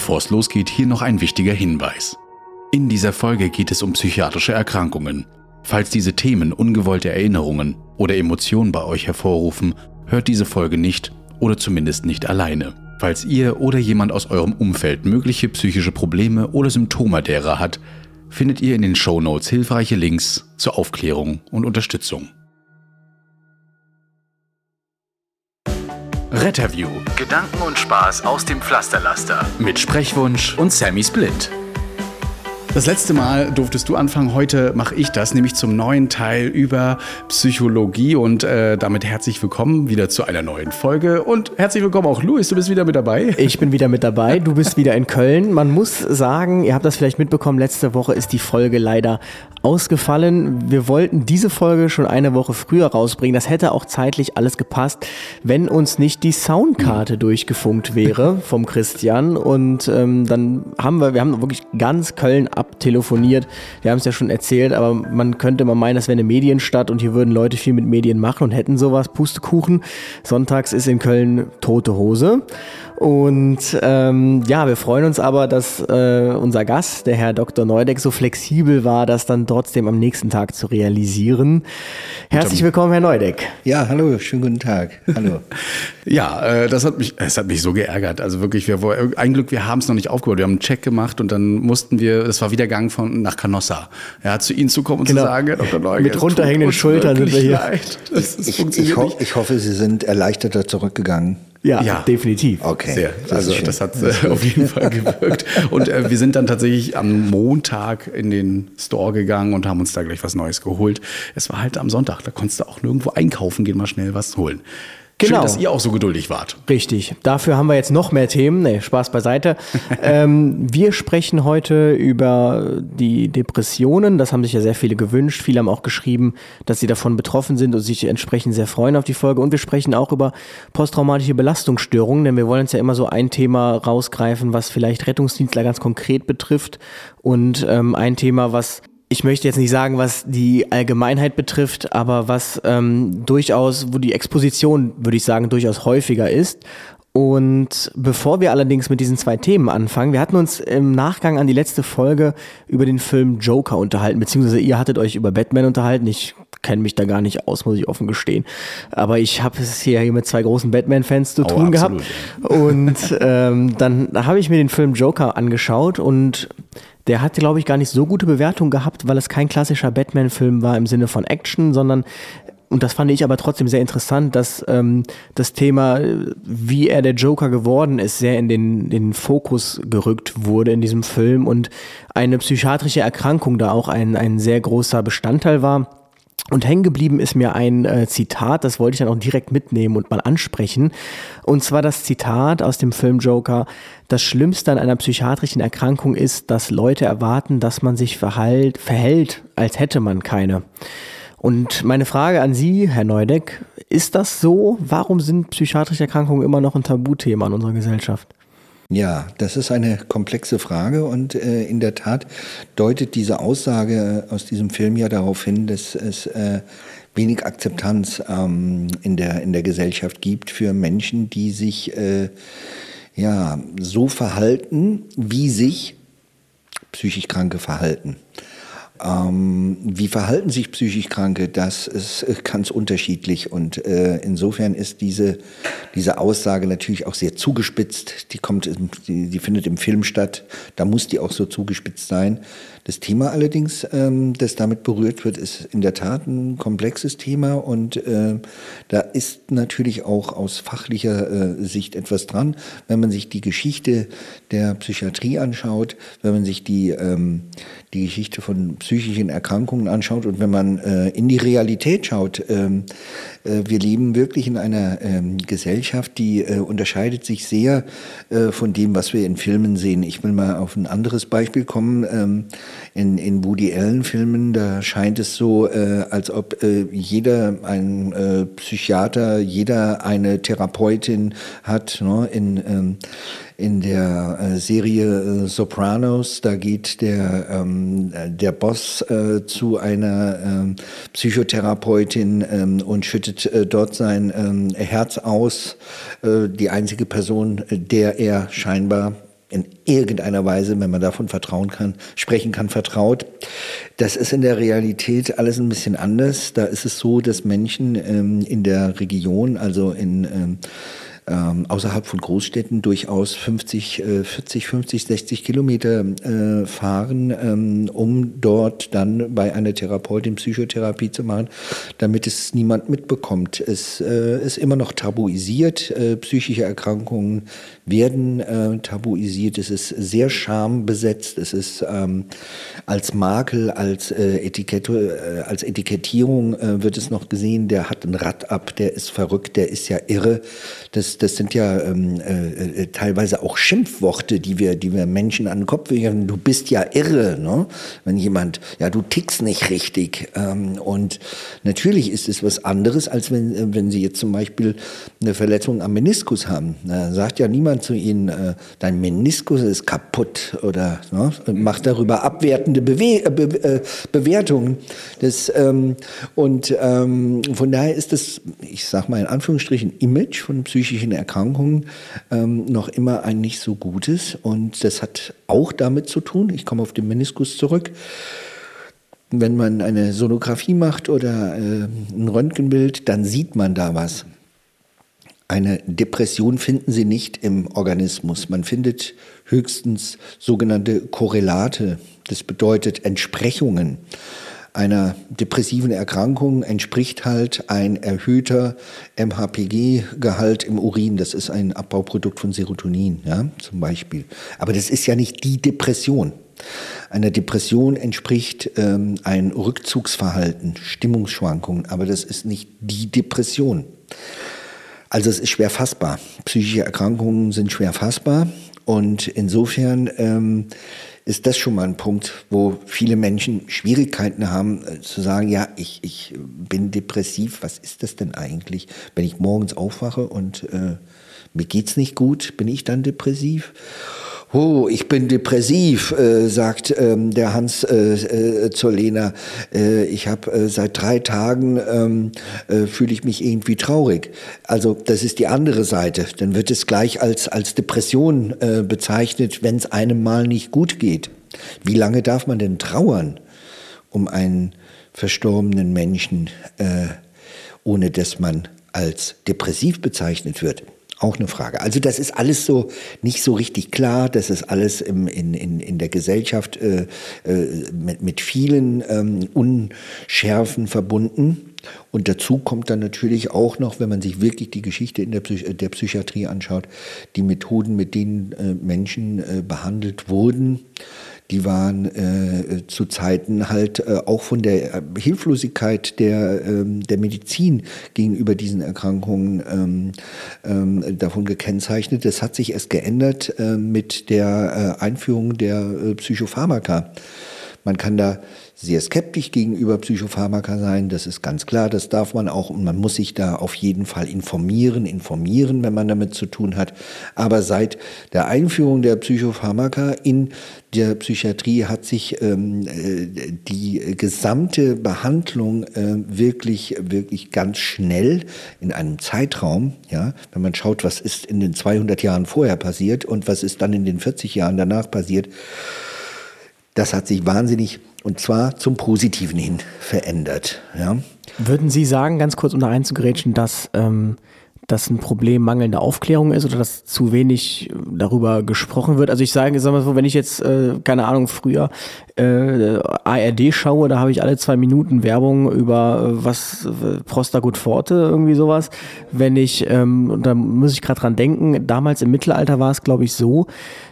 Bevor es losgeht, hier noch ein wichtiger Hinweis. In dieser Folge geht es um psychiatrische Erkrankungen. Falls diese Themen ungewollte Erinnerungen oder Emotionen bei euch hervorrufen, hört diese Folge nicht oder zumindest nicht alleine. Falls ihr oder jemand aus eurem Umfeld mögliche psychische Probleme oder Symptome derer hat, findet ihr in den Show Notes hilfreiche Links zur Aufklärung und Unterstützung. Retterview. Gedanken und Spaß aus dem Pflasterlaster. Mit Sprechwunsch und Sammy Split. Das letzte Mal durftest du anfangen, heute mache ich das, nämlich zum neuen Teil über Psychologie und äh, damit herzlich willkommen wieder zu einer neuen Folge und herzlich willkommen auch Luis, du bist wieder mit dabei. Ich bin wieder mit dabei, du bist wieder in Köln. Man muss sagen, ihr habt das vielleicht mitbekommen, letzte Woche ist die Folge leider ausgefallen. Wir wollten diese Folge schon eine Woche früher rausbringen. Das hätte auch zeitlich alles gepasst, wenn uns nicht die Soundkarte durchgefunkt wäre vom Christian. Und ähm, dann haben wir, wir haben wirklich ganz Köln abtelefoniert. Wir haben es ja schon erzählt, aber man könnte mal meinen, das wäre eine Medienstadt und hier würden Leute viel mit Medien machen und hätten sowas. Pustekuchen. Sonntags ist in Köln tote Hose. Und ähm, ja, wir freuen uns aber, dass äh, unser Gast, der Herr Dr. Neudeck, so flexibel war, das dann trotzdem am nächsten Tag zu realisieren. Herzlich willkommen, Herr Neudeck. Ja, hallo, schönen guten Tag. Hallo. ja, äh, das hat mich, es hat mich so geärgert. Also wirklich, wir, ein Glück, wir haben es noch nicht aufgebaut. Wir haben einen Check gemacht und dann mussten wir, das war wieder Gang von nach Canossa, ja, zu Ihnen zu kommen und genau. zu sagen, Dr. Neudeck, mit runterhängenden Schultern sind wir hier. Das, das ich, ich, ho ich hoffe, Sie sind erleichterter zurückgegangen. Ja, ja, definitiv. Okay. Sehr. Das also das hat äh, auf jeden Fall gewirkt. Und äh, wir sind dann tatsächlich am Montag in den Store gegangen und haben uns da gleich was Neues geholt. Es war halt am Sonntag, da konntest du auch nirgendwo einkaufen gehen, mal schnell was holen. Genau. Schön, dass ihr auch so geduldig wart. Richtig. Dafür haben wir jetzt noch mehr Themen. Nee, Spaß beiseite. ähm, wir sprechen heute über die Depressionen. Das haben sich ja sehr viele gewünscht. Viele haben auch geschrieben, dass sie davon betroffen sind und sich entsprechend sehr freuen auf die Folge. Und wir sprechen auch über posttraumatische Belastungsstörungen, denn wir wollen uns ja immer so ein Thema rausgreifen, was vielleicht Rettungsdienstler ganz konkret betrifft und ähm, ein Thema, was ich möchte jetzt nicht sagen, was die Allgemeinheit betrifft, aber was ähm, durchaus, wo die Exposition, würde ich sagen, durchaus häufiger ist. Und bevor wir allerdings mit diesen zwei Themen anfangen, wir hatten uns im Nachgang an die letzte Folge über den Film Joker unterhalten, beziehungsweise ihr hattet euch über Batman unterhalten. Ich kenne mich da gar nicht aus, muss ich offen gestehen. Aber ich habe es hier mit zwei großen Batman-Fans zu oh, tun absolut, gehabt. Und ähm, dann habe ich mir den Film Joker angeschaut und der hat, glaube ich, gar nicht so gute Bewertung gehabt, weil es kein klassischer Batman-Film war im Sinne von Action, sondern und das fand ich aber trotzdem sehr interessant, dass ähm, das Thema, wie er der Joker geworden ist, sehr in den, den Fokus gerückt wurde in diesem Film und eine psychiatrische Erkrankung da auch ein, ein sehr großer Bestandteil war. Und hängen geblieben ist mir ein äh, Zitat, das wollte ich dann auch direkt mitnehmen und mal ansprechen. Und zwar das Zitat aus dem Film Joker. Das Schlimmste an einer psychiatrischen Erkrankung ist, dass Leute erwarten, dass man sich verhalt, verhält, als hätte man keine. Und meine Frage an Sie, Herr Neudeck, ist das so? Warum sind psychiatrische Erkrankungen immer noch ein Tabuthema in unserer Gesellschaft? Ja, das ist eine komplexe Frage und äh, in der Tat deutet diese Aussage aus diesem Film ja darauf hin, dass es äh, wenig Akzeptanz ähm, in, der, in der Gesellschaft gibt für Menschen, die sich äh, ja, so verhalten, wie sich psychisch Kranke verhalten. Ähm, wie verhalten sich psychisch Kranke? Das ist äh, ganz unterschiedlich und äh, insofern ist diese, diese Aussage natürlich auch sehr zugespitzt. Die kommt, die, die findet im Film statt. Da muss die auch so zugespitzt sein. Das Thema allerdings, ähm, das damit berührt wird, ist in der Tat ein komplexes Thema und äh, da ist natürlich auch aus fachlicher äh, Sicht etwas dran. Wenn man sich die Geschichte der Psychiatrie anschaut, wenn man sich die, ähm, die Geschichte von psychischen Erkrankungen anschaut und wenn man äh, in die Realität schaut, ähm, äh, wir leben wirklich in einer ähm, Gesellschaft, die äh, unterscheidet sich sehr äh, von dem, was wir in Filmen sehen. Ich will mal auf ein anderes Beispiel kommen. Ähm, in, in Woody Allen-Filmen, da scheint es so, äh, als ob äh, jeder ein Psychiater, jeder eine Therapeutin hat. Ne? In, ähm, in der äh, Serie äh, Sopranos, da geht der, ähm, der Boss äh, zu einer ähm, Psychotherapeutin ähm, und schüttet äh, dort sein ähm, Herz aus. Äh, die einzige Person, der er scheinbar in irgendeiner Weise, wenn man davon vertrauen kann, sprechen kann, vertraut. Das ist in der Realität alles ein bisschen anders. Da ist es so, dass Menschen ähm, in der Region, also in ähm, ähm, außerhalb von Großstädten durchaus 50, äh, 40, 50, 60 Kilometer äh, fahren, ähm, um dort dann bei einer Therapeutin Psychotherapie zu machen, damit es niemand mitbekommt. Es äh, ist immer noch tabuisiert. Äh, psychische Erkrankungen werden äh, tabuisiert. Es ist sehr schambesetzt. Es ist ähm, als Makel, als, äh, Etikette, als Etikettierung wird es noch gesehen. Der hat ein Rad ab, der ist verrückt, der ist ja irre. Das das sind ja ähm, äh, äh, teilweise auch Schimpfworte, die wir, die wir Menschen an den Kopf werfen. Du bist ja irre, ne? Wenn jemand, ja, du tickst nicht richtig. Ähm, und natürlich ist es was anderes, als wenn, äh, wenn Sie jetzt zum Beispiel eine Verletzung am Meniskus haben. Da sagt ja niemand zu Ihnen, äh, dein Meniskus ist kaputt oder ne? macht darüber abwertende Bewe äh, Be äh, Bewertungen. Das, ähm, und ähm, von daher ist das, ich sag mal in Anführungsstrichen, Image von psychischen psychischen Erkrankungen ähm, noch immer ein nicht so gutes. Und das hat auch damit zu tun, ich komme auf den Meniskus zurück, wenn man eine Sonographie macht oder äh, ein Röntgenbild, dann sieht man da was. Eine Depression finden Sie nicht im Organismus. Man findet höchstens sogenannte Korrelate. Das bedeutet Entsprechungen einer depressiven Erkrankung entspricht halt ein erhöhter MHPG-Gehalt im Urin. Das ist ein Abbauprodukt von Serotonin, ja, zum Beispiel. Aber das ist ja nicht die Depression. Einer Depression entspricht ähm, ein Rückzugsverhalten, Stimmungsschwankungen, aber das ist nicht die Depression. Also es ist schwer fassbar. Psychische Erkrankungen sind schwer fassbar und insofern ähm, ist das schon mal ein Punkt, wo viele Menschen Schwierigkeiten haben äh, zu sagen, ja, ich, ich bin depressiv, was ist das denn eigentlich? Wenn ich morgens aufwache und äh, mir geht's nicht gut, bin ich dann depressiv? Oh, ich bin depressiv, äh, sagt ähm, der Hans äh, äh, zur Lena. Äh, ich habe äh, seit drei Tagen ähm, äh, fühle ich mich irgendwie traurig. Also das ist die andere Seite. Dann wird es gleich als als Depression bezeichnet, wenn es einem mal nicht gut geht. Wie lange darf man denn trauern um einen verstorbenen Menschen, ohne dass man als depressiv bezeichnet wird? Auch eine Frage. Also das ist alles so nicht so richtig klar. Das ist alles im, in, in, in der Gesellschaft äh, äh, mit, mit vielen ähm, Unschärfen verbunden. Und dazu kommt dann natürlich auch noch, wenn man sich wirklich die Geschichte in der, Psych der Psychiatrie anschaut, die Methoden, mit denen äh, Menschen äh, behandelt wurden die waren äh, zu Zeiten halt äh, auch von der äh, Hilflosigkeit der, ähm, der Medizin gegenüber diesen Erkrankungen ähm, ähm, davon gekennzeichnet. Das hat sich erst geändert äh, mit der äh, Einführung der äh, Psychopharmaka. Man kann da sehr skeptisch gegenüber Psychopharmaka sein, das ist ganz klar, das darf man auch und man muss sich da auf jeden Fall informieren, informieren, wenn man damit zu tun hat. Aber seit der Einführung der Psychopharmaka in der Psychiatrie hat sich ähm, äh, die gesamte Behandlung äh, wirklich, wirklich ganz schnell in einem Zeitraum, ja, wenn man schaut, was ist in den 200 Jahren vorher passiert und was ist dann in den 40 Jahren danach passiert, das hat sich wahnsinnig und zwar zum Positiven hin verändert. Ja. Würden Sie sagen, ganz kurz um da einzugrätschen, dass ähm, das ein Problem mangelnder Aufklärung ist oder dass zu wenig darüber gesprochen wird. Also ich sage, sag mal so, wenn ich jetzt, äh, keine Ahnung, früher äh, ARD schaue, da habe ich alle zwei Minuten Werbung über äh, was äh, Prostagut Forte, irgendwie sowas. Wenn ich, ähm, da muss ich gerade dran denken, damals im Mittelalter war es, glaube ich, so,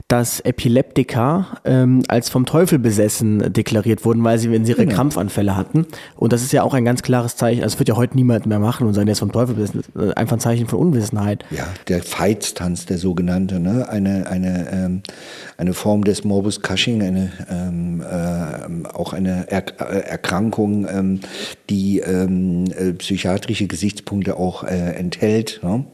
dass Epileptiker ähm, als vom Teufel besessen deklariert wurden, weil sie, wenn sie ihre genau. Krampfanfälle hatten. Und das ist ja auch ein ganz klares Zeichen. Also, das wird ja heute niemand mehr machen und sagen, der ist vom Teufel besessen. Einfach ein Zeichen von Unwissenheit. Ja, der Feitstanz, der sogenannte, ne? eine, eine, ähm, eine Form des Morbus Cushing, eine, ähm, äh, auch eine er Erkrankung, ähm, die ähm, äh, psychiatrische Gesichtspunkte auch äh, enthält. Ne?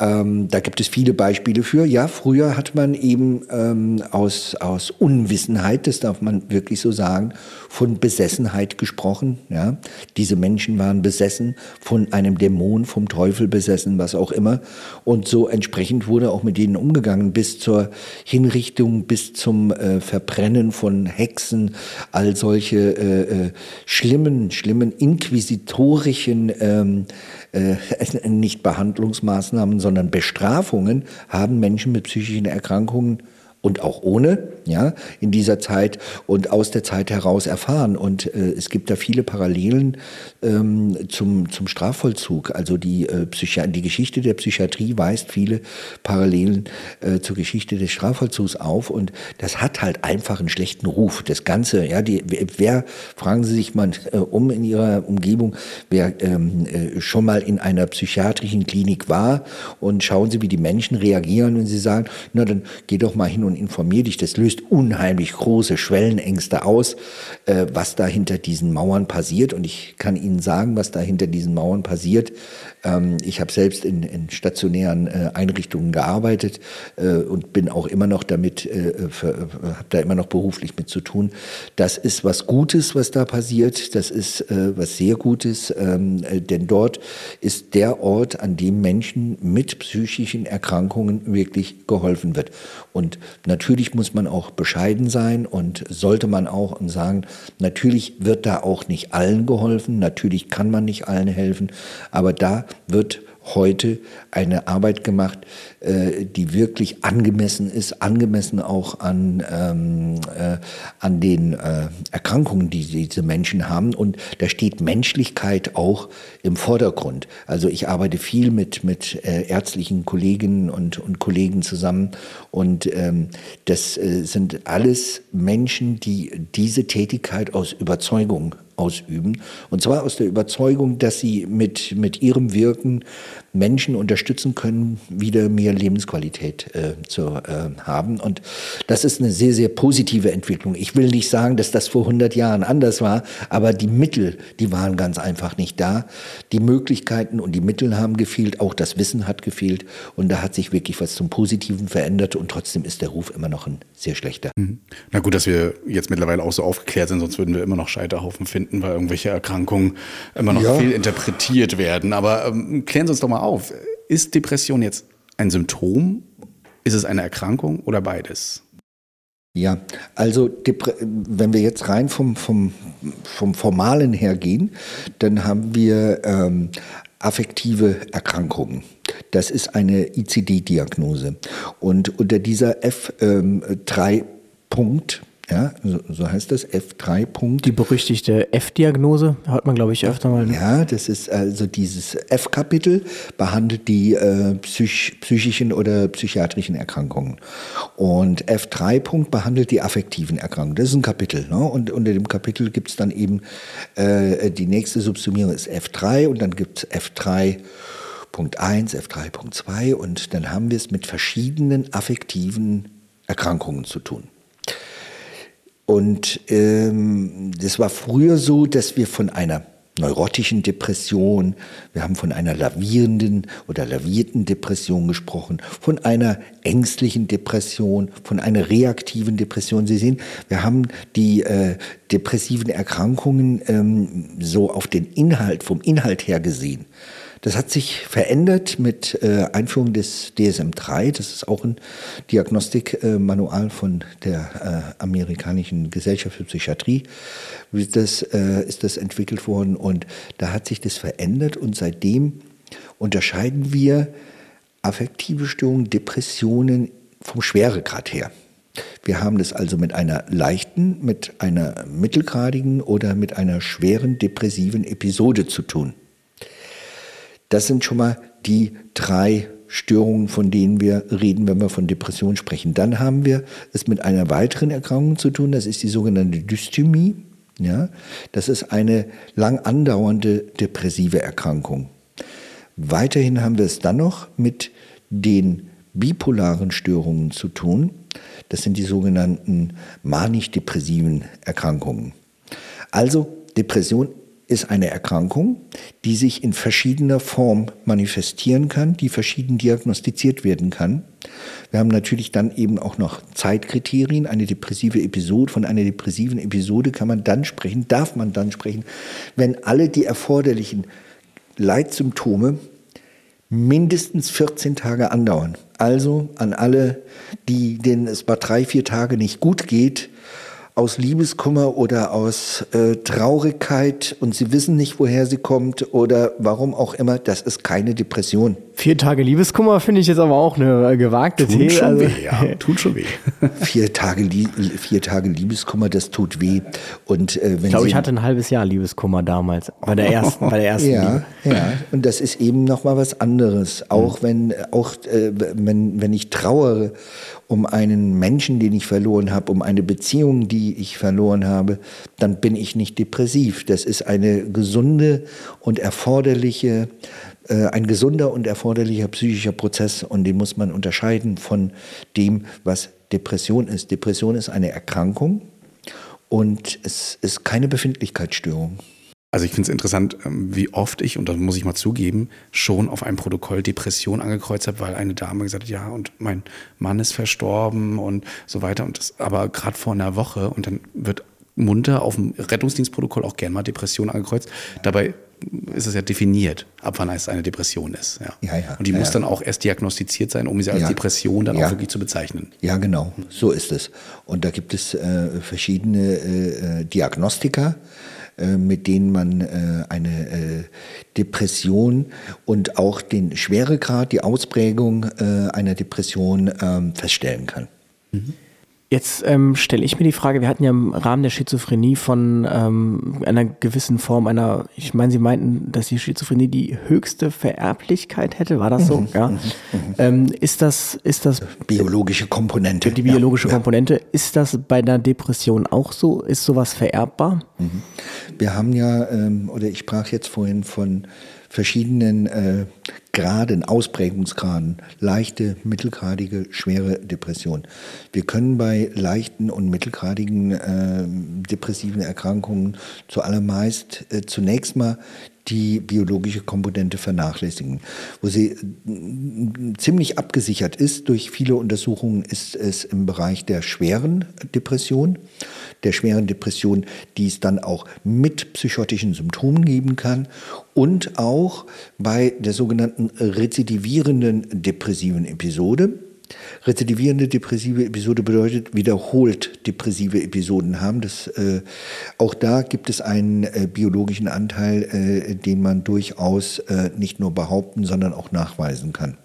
Ähm, da gibt es viele Beispiele für. Ja, früher hat man eben ähm, aus, aus Unwissenheit, das darf man wirklich so sagen, von Besessenheit gesprochen. Ja? Diese Menschen waren besessen von einem Dämon, vom Teufel besessen, was auch immer. Und so entsprechend wurde auch mit denen umgegangen, bis zur Hinrichtung, bis zum äh, Verbrennen von Hexen, all solche äh, äh, schlimmen, schlimmen inquisitorischen ähm, äh, nicht Behandlungsmaßnahmen, sondern Bestrafungen haben Menschen mit psychischen Erkrankungen und auch ohne, ja, in dieser Zeit und aus der Zeit heraus erfahren. Und äh, es gibt da viele Parallelen ähm, zum, zum Strafvollzug. Also die, äh, die Geschichte der Psychiatrie weist viele Parallelen äh, zur Geschichte des Strafvollzugs auf. Und das hat halt einfach einen schlechten Ruf. Das Ganze, ja, die, wer, fragen Sie sich mal äh, um in Ihrer Umgebung, wer ähm, äh, schon mal in einer psychiatrischen Klinik war und schauen Sie, wie die Menschen reagieren, wenn sie sagen, na dann geh doch mal hin und informier dich. Das löst unheimlich große Schwellenängste aus, äh, was da hinter diesen Mauern passiert. Und ich kann Ihnen sagen, was da hinter diesen Mauern passiert. Ähm, ich habe selbst in, in stationären äh, Einrichtungen gearbeitet äh, und bin auch immer noch damit, äh, habe da immer noch beruflich mit zu tun. Das ist was Gutes, was da passiert. Das ist äh, was sehr Gutes, ähm, äh, denn dort ist der Ort, an dem Menschen mit psychischen Erkrankungen wirklich geholfen wird. Und natürlich muss man auch bescheiden sein und sollte man auch und sagen, natürlich wird da auch nicht allen geholfen, natürlich kann man nicht allen helfen, aber da wird heute eine Arbeit gemacht, äh, die wirklich angemessen ist, angemessen auch an, ähm, äh, an den äh, Erkrankungen, die diese Menschen haben. Und da steht Menschlichkeit auch im Vordergrund. Also ich arbeite viel mit, mit äh, ärztlichen Kolleginnen und, und Kollegen zusammen. Und ähm, das äh, sind alles Menschen, die diese Tätigkeit aus Überzeugung ausüben. Und zwar aus der Überzeugung, dass sie mit, mit ihrem Wirken Menschen unterstützen können, wieder mehr Lebensqualität äh, zu äh, haben. Und das ist eine sehr, sehr positive Entwicklung. Ich will nicht sagen, dass das vor 100 Jahren anders war, aber die Mittel, die waren ganz einfach nicht da. Die Möglichkeiten und die Mittel haben gefehlt, auch das Wissen hat gefehlt. Und da hat sich wirklich was zum Positiven verändert und trotzdem ist der Ruf immer noch ein sehr schlechter. Mhm. Na gut, dass wir jetzt mittlerweile auch so aufgeklärt sind, sonst würden wir immer noch Scheiterhaufen finden, weil irgendwelche Erkrankungen immer noch ja. viel interpretiert werden. Aber ähm, klären Sie uns doch mal auf. Ist Depression jetzt ein Symptom? Ist es eine Erkrankung oder beides? Ja, also wenn wir jetzt rein vom, vom, vom Formalen her gehen, dann haben wir ähm, affektive Erkrankungen. Das ist eine ICD-Diagnose. Und unter dieser F3-Punkt ähm, ja, so, so heißt das, F3-Punkt. Die berüchtigte F-Diagnose, hört man, glaube ich, öfter mal. Ne? Ja, das ist also dieses F-Kapitel, behandelt die äh, psych psychischen oder psychiatrischen Erkrankungen. Und F3-Punkt behandelt die affektiven Erkrankungen. Das ist ein Kapitel. Ne? Und unter dem Kapitel gibt es dann eben, äh, die nächste Subsumierung ist F3 und dann gibt es F3 Punkt 1, F3.2 und dann haben wir es mit verschiedenen affektiven Erkrankungen zu tun. Und ähm, das war früher so, dass wir von einer neurotischen Depression, wir haben von einer lavierenden oder lavierten Depression gesprochen, von einer ängstlichen Depression, von einer reaktiven Depression. Sie sehen, wir haben die äh, depressiven Erkrankungen ähm, so auf den Inhalt, vom Inhalt her gesehen. Das hat sich verändert mit äh, Einführung des DSM-3. Das ist auch ein Diagnostikmanual äh, von der äh, amerikanischen Gesellschaft für Psychiatrie. Das, äh, ist das entwickelt worden und da hat sich das verändert und seitdem unterscheiden wir affektive Störungen, Depressionen vom Schweregrad her. Wir haben das also mit einer leichten, mit einer mittelgradigen oder mit einer schweren depressiven Episode zu tun. Das sind schon mal die drei Störungen, von denen wir reden, wenn wir von Depression sprechen. Dann haben wir es mit einer weiteren Erkrankung zu tun, das ist die sogenannte Dysthymie. Ja, das ist eine lang andauernde depressive Erkrankung. Weiterhin haben wir es dann noch mit den bipolaren Störungen zu tun. Das sind die sogenannten manisch-depressiven Erkrankungen. Also Depression ist eine Erkrankung, die sich in verschiedener Form manifestieren kann, die verschieden diagnostiziert werden kann. Wir haben natürlich dann eben auch noch Zeitkriterien. Eine depressive Episode, von einer depressiven Episode kann man dann sprechen, darf man dann sprechen, wenn alle die erforderlichen Leitsymptome mindestens 14 Tage andauern. Also an alle, die, denen es bei drei, vier Tage nicht gut geht, aus Liebeskummer oder aus äh, Traurigkeit und sie wissen nicht, woher sie kommt oder warum auch immer, das ist keine Depression. Vier Tage Liebeskummer finde ich jetzt aber auch eine äh, gewagte Tut These. schon Also, weh, ja. Tut schon weh. Vier Tage, vier Tage Liebeskummer, das tut weh. Und äh, wenn ich glaube, ich hatte ein halbes Jahr Liebeskummer damals. Bei der ersten, bei der ersten ja, Liebe. ja, und das ist eben noch mal was anderes. Auch wenn, auch äh, wenn, wenn ich trauere um einen Menschen, den ich verloren habe, um eine Beziehung, die ich verloren habe, dann bin ich nicht depressiv. Das ist eine gesunde und erforderliche, äh, ein gesunder und erforderlicher psychischer Prozess und den muss man unterscheiden von dem, was Depression ist. Depression ist eine Erkrankung und es ist keine Befindlichkeitsstörung. Also ich finde es interessant, ähm, wie oft ich, und das muss ich mal zugeben, schon auf einem Protokoll Depression angekreuzt habe, weil eine Dame gesagt hat, ja, und mein Mann ist verstorben und so weiter. Und das aber gerade vor einer Woche und dann wird munter auf dem Rettungsdienstprotokoll auch gern mal Depression angekreuzt. Dabei ist es ja definiert, ab wann es eine Depression ist. Ja. Ja, ja, und die ja, muss dann auch erst diagnostiziert sein, um sie als. Depression dann auch wirklich zu bezeichnen. Ja, genau, so ist es. Und da gibt es äh, verschiedene äh, äh, Diagnostika, äh, mit denen man äh, eine äh, Depression und auch den Schweregrad, die Ausprägung einer Depression ähm, feststellen kann. Jetzt ähm, stelle ich mir die Frage, wir hatten ja im Rahmen der Schizophrenie von ähm, einer gewissen Form einer, ich meine, Sie meinten, dass die Schizophrenie die höchste Vererblichkeit hätte, war das so? ja. Ähm, ist das, ist das Biologische Komponente. die biologische ja, ja. Komponente, ist das bei einer Depression auch so? Ist sowas vererbbar? Wir haben ja, ähm, oder ich sprach jetzt vorhin von verschiedenen äh, Graden, Ausprägungsgraden, leichte, mittelgradige, schwere Depression. Wir können bei leichten und mittelgradigen äh, depressiven Erkrankungen zuallermeist äh, zunächst mal die biologische Komponente vernachlässigen. Wo sie äh, ziemlich abgesichert ist durch viele Untersuchungen, ist es im Bereich der schweren Depression, der schweren Depression, die es dann auch mit psychotischen Symptomen geben kann und auch bei der sogenannten rezidivierenden depressiven Episode. Rezidivierende depressive Episode bedeutet wiederholt depressive Episoden haben. Das, äh, auch da gibt es einen äh, biologischen Anteil, äh, den man durchaus äh, nicht nur behaupten, sondern auch nachweisen kann.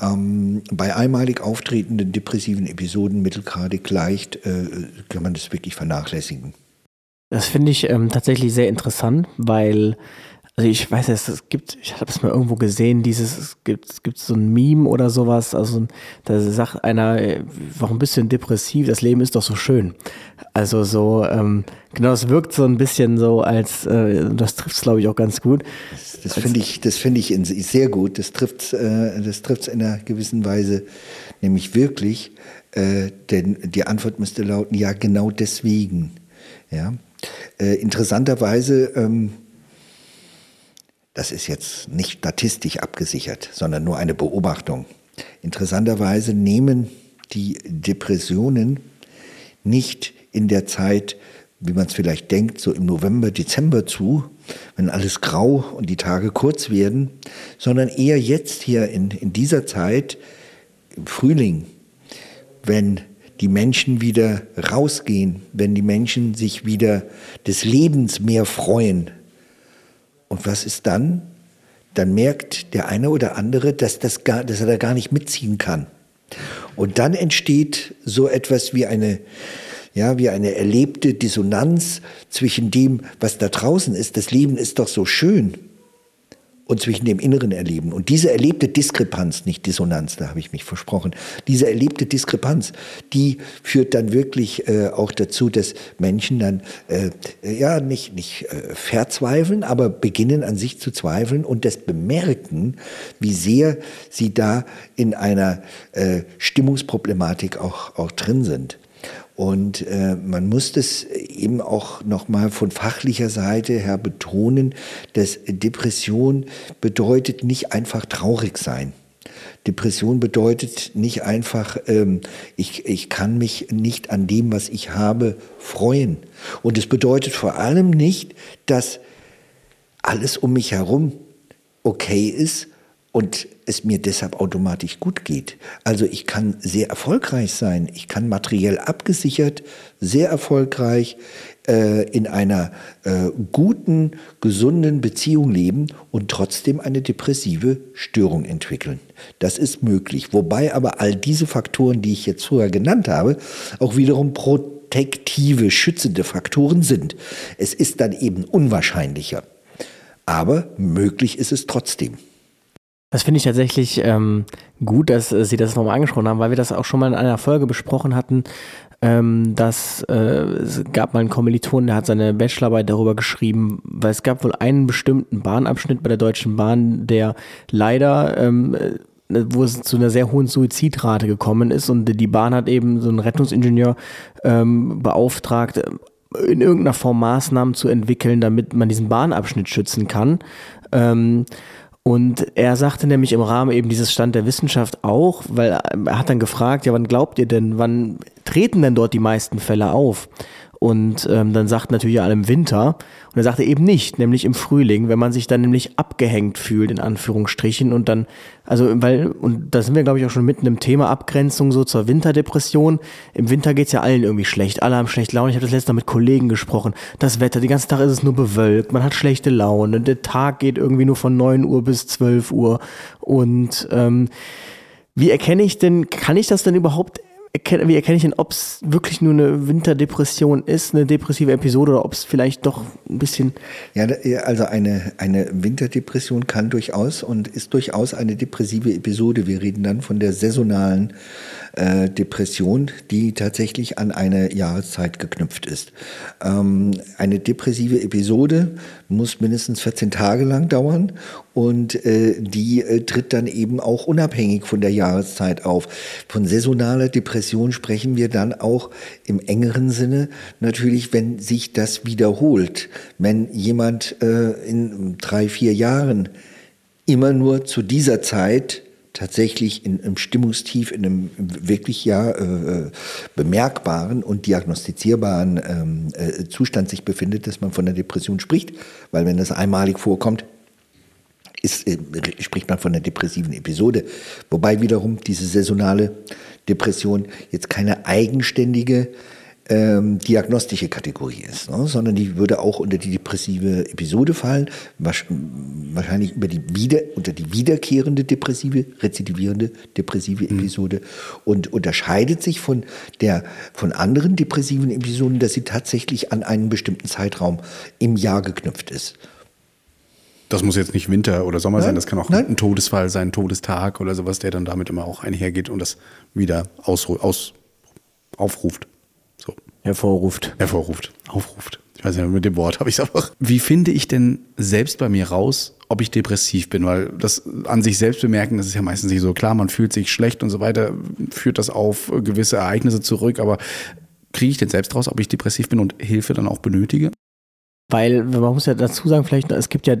Ähm, bei einmalig auftretenden depressiven Episoden mittelgradig leicht äh, kann man das wirklich vernachlässigen. Das finde ich ähm, tatsächlich sehr interessant, weil, also ich weiß es, es gibt, ich habe es mal irgendwo gesehen, dieses, es gibt, es gibt so ein Meme oder sowas, also da sagt einer, äh, bist du denn depressiv? Das Leben ist doch so schön. Also so, ähm, genau, es wirkt so ein bisschen so als, äh, das trifft es glaube ich auch ganz gut. Das finde ich, das finde ich in, sehr gut. Das trifft, äh, das trifft in einer gewissen Weise, nämlich wirklich. Äh, denn die Antwort müsste lauten: Ja, genau deswegen. Ja. Äh, interessanterweise, ähm, das ist jetzt nicht statistisch abgesichert, sondern nur eine Beobachtung. Interessanterweise nehmen die Depressionen nicht in der Zeit, wie man es vielleicht denkt, so im November, Dezember zu, wenn alles grau und die Tage kurz werden, sondern eher jetzt hier in, in dieser Zeit, im Frühling, wenn die Menschen wieder rausgehen, wenn die Menschen sich wieder des Lebens mehr freuen. Und was ist dann? Dann merkt der eine oder andere, dass, das gar, dass er da gar nicht mitziehen kann. Und dann entsteht so etwas wie eine, ja, wie eine erlebte Dissonanz zwischen dem, was da draußen ist. Das Leben ist doch so schön. Und zwischen dem inneren Erleben. Und diese erlebte Diskrepanz, nicht Dissonanz, da habe ich mich versprochen, diese erlebte Diskrepanz, die führt dann wirklich äh, auch dazu, dass Menschen dann äh, ja nicht, nicht äh, verzweifeln, aber beginnen an sich zu zweifeln und das bemerken, wie sehr sie da in einer äh, Stimmungsproblematik auch, auch drin sind. Und äh, man muss das eben auch nochmal von fachlicher Seite her betonen, dass Depression bedeutet nicht einfach traurig sein. Depression bedeutet nicht einfach, ähm, ich, ich kann mich nicht an dem, was ich habe, freuen. Und es bedeutet vor allem nicht, dass alles um mich herum okay ist und es mir deshalb automatisch gut geht. Also ich kann sehr erfolgreich sein, ich kann materiell abgesichert, sehr erfolgreich äh, in einer äh, guten, gesunden Beziehung leben und trotzdem eine depressive Störung entwickeln. Das ist möglich. Wobei aber all diese Faktoren, die ich jetzt vorher genannt habe, auch wiederum protektive, schützende Faktoren sind. Es ist dann eben unwahrscheinlicher. Aber möglich ist es trotzdem. Das finde ich tatsächlich ähm, gut, dass äh, Sie das nochmal angesprochen haben, weil wir das auch schon mal in einer Folge besprochen hatten, ähm, dass äh, es gab mal einen Kommiliton, der hat seine Bachelorarbeit darüber geschrieben, weil es gab wohl einen bestimmten Bahnabschnitt bei der Deutschen Bahn, der leider ähm, äh, wo es zu einer sehr hohen Suizidrate gekommen ist und die Bahn hat eben so einen Rettungsingenieur ähm, beauftragt, in irgendeiner Form Maßnahmen zu entwickeln, damit man diesen Bahnabschnitt schützen kann. Ähm, und er sagte nämlich im Rahmen eben dieses Stand der Wissenschaft auch, weil er hat dann gefragt, ja, wann glaubt ihr denn, wann treten denn dort die meisten Fälle auf? Und ähm, dann sagt natürlich alle im Winter. Und er sagte eben nicht, nämlich im Frühling, wenn man sich dann nämlich abgehängt fühlt, in Anführungsstrichen. Und dann, also, weil, und da sind wir, glaube ich, auch schon mitten im Thema Abgrenzung so zur Winterdepression. Im Winter geht's ja allen irgendwie schlecht. Alle haben schlecht Laune. Ich habe das letzte Mal mit Kollegen gesprochen. Das Wetter, den ganzen Tag ist es nur bewölkt. Man hat schlechte Laune. Der Tag geht irgendwie nur von 9 Uhr bis 12 Uhr. Und ähm, wie erkenne ich denn, kann ich das denn überhaupt wie erkenne ich denn, ob es wirklich nur eine Winterdepression ist, eine depressive Episode oder ob es vielleicht doch ein bisschen. Ja, also eine, eine Winterdepression kann durchaus und ist durchaus eine depressive Episode. Wir reden dann von der saisonalen äh, Depression, die tatsächlich an eine Jahreszeit geknüpft ist. Ähm, eine depressive Episode muss mindestens 14 Tage lang dauern und äh, die äh, tritt dann eben auch unabhängig von der Jahreszeit auf. Von saisonaler Depression sprechen wir dann auch im engeren Sinne natürlich, wenn sich das wiederholt. Wenn jemand äh, in drei, vier Jahren immer nur zu dieser Zeit tatsächlich in einem Stimmungstief, in einem wirklich ja äh, bemerkbaren und diagnostizierbaren ähm, äh, Zustand sich befindet, dass man von der Depression spricht, weil wenn das einmalig vorkommt, ist, äh, spricht man von einer depressiven Episode, wobei wiederum diese saisonale Depression jetzt keine eigenständige ähm, diagnostische Kategorie ist, ne? sondern die würde auch unter die depressive Episode fallen, wahrscheinlich über die wieder, unter die wiederkehrende depressive, rezidivierende depressive mhm. Episode und unterscheidet sich von der von anderen depressiven Episoden, dass sie tatsächlich an einen bestimmten Zeitraum im Jahr geknüpft ist. Das muss jetzt nicht Winter oder Sommer Nein. sein, das kann auch Nein. ein Todesfall sein, ein Todestag oder sowas, der dann damit immer auch einhergeht und das wieder aus, aus, aufruft. Hervorruft. Hervorruft. Aufruft. Ich weiß nicht, mit dem Wort habe ich es einfach. Wie finde ich denn selbst bei mir raus, ob ich depressiv bin? Weil das an sich selbst bemerken, das ist ja meistens nicht so klar, man fühlt sich schlecht und so weiter, führt das auf gewisse Ereignisse zurück, aber kriege ich denn selbst raus, ob ich depressiv bin und Hilfe dann auch benötige? Weil, man muss ja dazu sagen, vielleicht, es gibt ja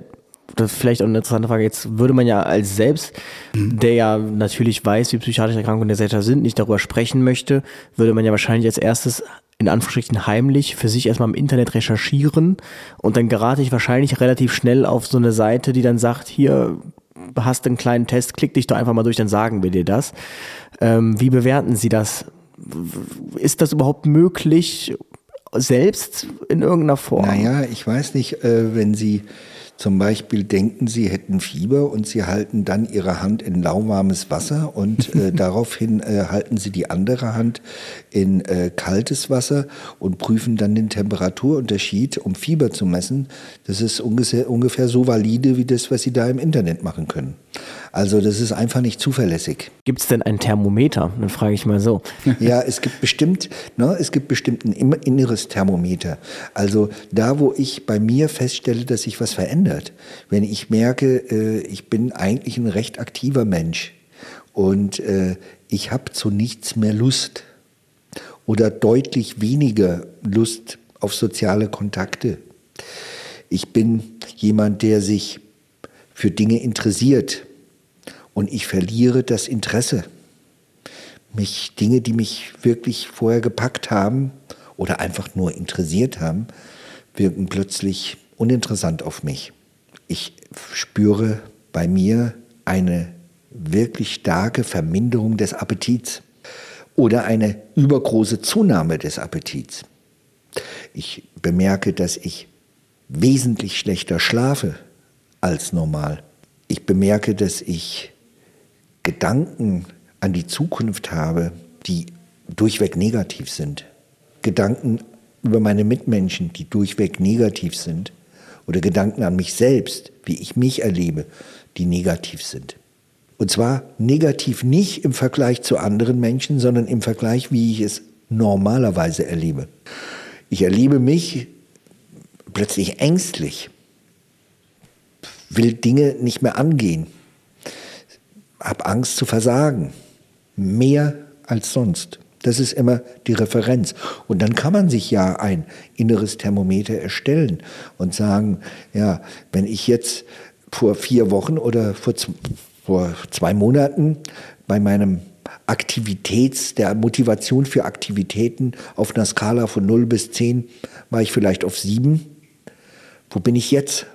das ist vielleicht auch eine interessante Frage. Jetzt würde man ja als selbst, mhm. der ja natürlich weiß, wie psychiatrische Erkrankungen der Gesellschaft sind, nicht darüber sprechen möchte, würde man ja wahrscheinlich als erstes in Anführungsstrichen heimlich für sich erstmal im Internet recherchieren und dann gerate ich wahrscheinlich relativ schnell auf so eine Seite, die dann sagt, hier hast du einen kleinen Test, klick dich doch einfach mal durch, dann sagen wir dir das. Ähm, wie bewerten Sie das? Ist das überhaupt möglich, selbst in irgendeiner Form? Naja, ich weiß nicht, äh, wenn Sie Zum Beispiel denken sie hätten Fieber und sie halten dann ihre Hand in lauwarmes Wasser und äh, daraufhin äh, halten sie die andere Hand in äh, kaltes Wasser und prüfen dann den Temperaturunterschied, um Fieber zu messen. Das ist ungefähr, ungefähr so valide wie das, was sie da im Internet machen können. Also das ist einfach nicht zuverlässig. Gibt es denn ein Thermometer? Dann frage ich mal so. Ja, es gibt bestimmt, ne, es gibt bestimmt ein inneres Thermometer. Also da, wo ich bei mir feststelle, dass sich was verändert, wenn ich merke, äh, ich bin eigentlich ein recht aktiver Mensch und äh, ich habe zu nichts mehr Lust oder deutlich weniger Lust auf soziale Kontakte. Ich bin jemand, der sich für Dinge interessiert und ich verliere das Interesse. Mich, Dinge, die mich wirklich vorher gepackt haben oder einfach nur interessiert haben, wirken plötzlich uninteressant auf mich. Ich spüre bei mir eine wirklich starke Verminderung des Appetits oder eine übergroße Zunahme des Appetits. Ich bemerke, dass ich wesentlich schlechter schlafe als normal. Ich bemerke, dass ich Gedanken an die Zukunft habe, die durchweg negativ sind. Gedanken über meine Mitmenschen, die durchweg negativ sind. Oder Gedanken an mich selbst, wie ich mich erlebe, die negativ sind. Und zwar negativ nicht im Vergleich zu anderen Menschen, sondern im Vergleich, wie ich es normalerweise erlebe. Ich erlebe mich plötzlich ängstlich, will Dinge nicht mehr angehen, habe Angst zu versagen. Mehr als sonst. Das ist immer die Referenz. Und dann kann man sich ja ein inneres Thermometer erstellen und sagen, ja, wenn ich jetzt vor vier Wochen oder vor, vor zwei Monaten bei meinem Aktivitäts, der Motivation für Aktivitäten auf einer Skala von 0 bis 10 war ich vielleicht auf 7. Wo bin ich jetzt?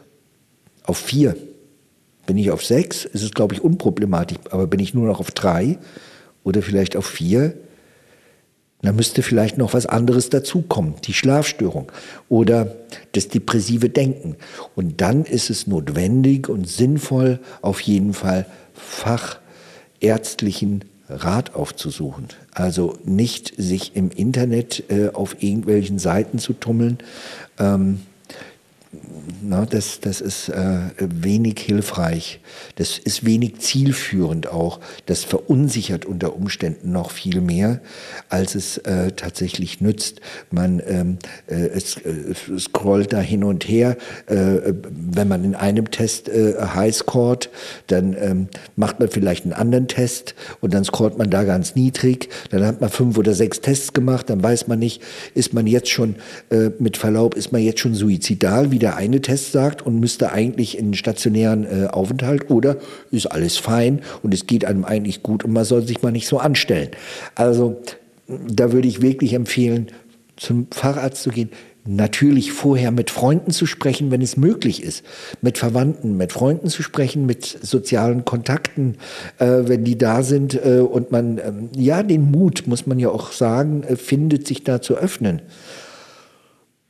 Auf 4. Bin ich auf sechs, ist es, glaube ich, unproblematisch. Aber bin ich nur noch auf drei oder vielleicht auf vier, dann müsste vielleicht noch was anderes dazukommen, die Schlafstörung oder das depressive Denken. Und dann ist es notwendig und sinnvoll, auf jeden Fall fachärztlichen Rat aufzusuchen. Also nicht sich im Internet äh, auf irgendwelchen Seiten zu tummeln. Ähm, na, das, das ist äh, wenig hilfreich. Das ist wenig zielführend auch. Das verunsichert unter Umständen noch viel mehr, als es äh, tatsächlich nützt. Man ähm, äh, äh, scrollt da hin und her. Äh, wenn man in einem Test äh, high scored, dann ähm, macht man vielleicht einen anderen Test und dann scrollt man da ganz niedrig. Dann hat man fünf oder sechs Tests gemacht. Dann weiß man nicht, ist man jetzt schon, äh, mit Verlaub, ist man jetzt schon suizidal, wie der eine Test sagt und müsste eigentlich in stationären äh, Aufenthalt oder ist alles fein und es geht einem eigentlich gut und man soll sich mal nicht so anstellen. Also da würde ich wirklich empfehlen, zum Facharzt zu gehen, natürlich vorher mit Freunden zu sprechen, wenn es möglich ist, mit Verwandten, mit Freunden zu sprechen, mit sozialen Kontakten, äh, wenn die da sind äh, und man, ähm, ja, den Mut, muss man ja auch sagen, äh, findet, sich da zu öffnen.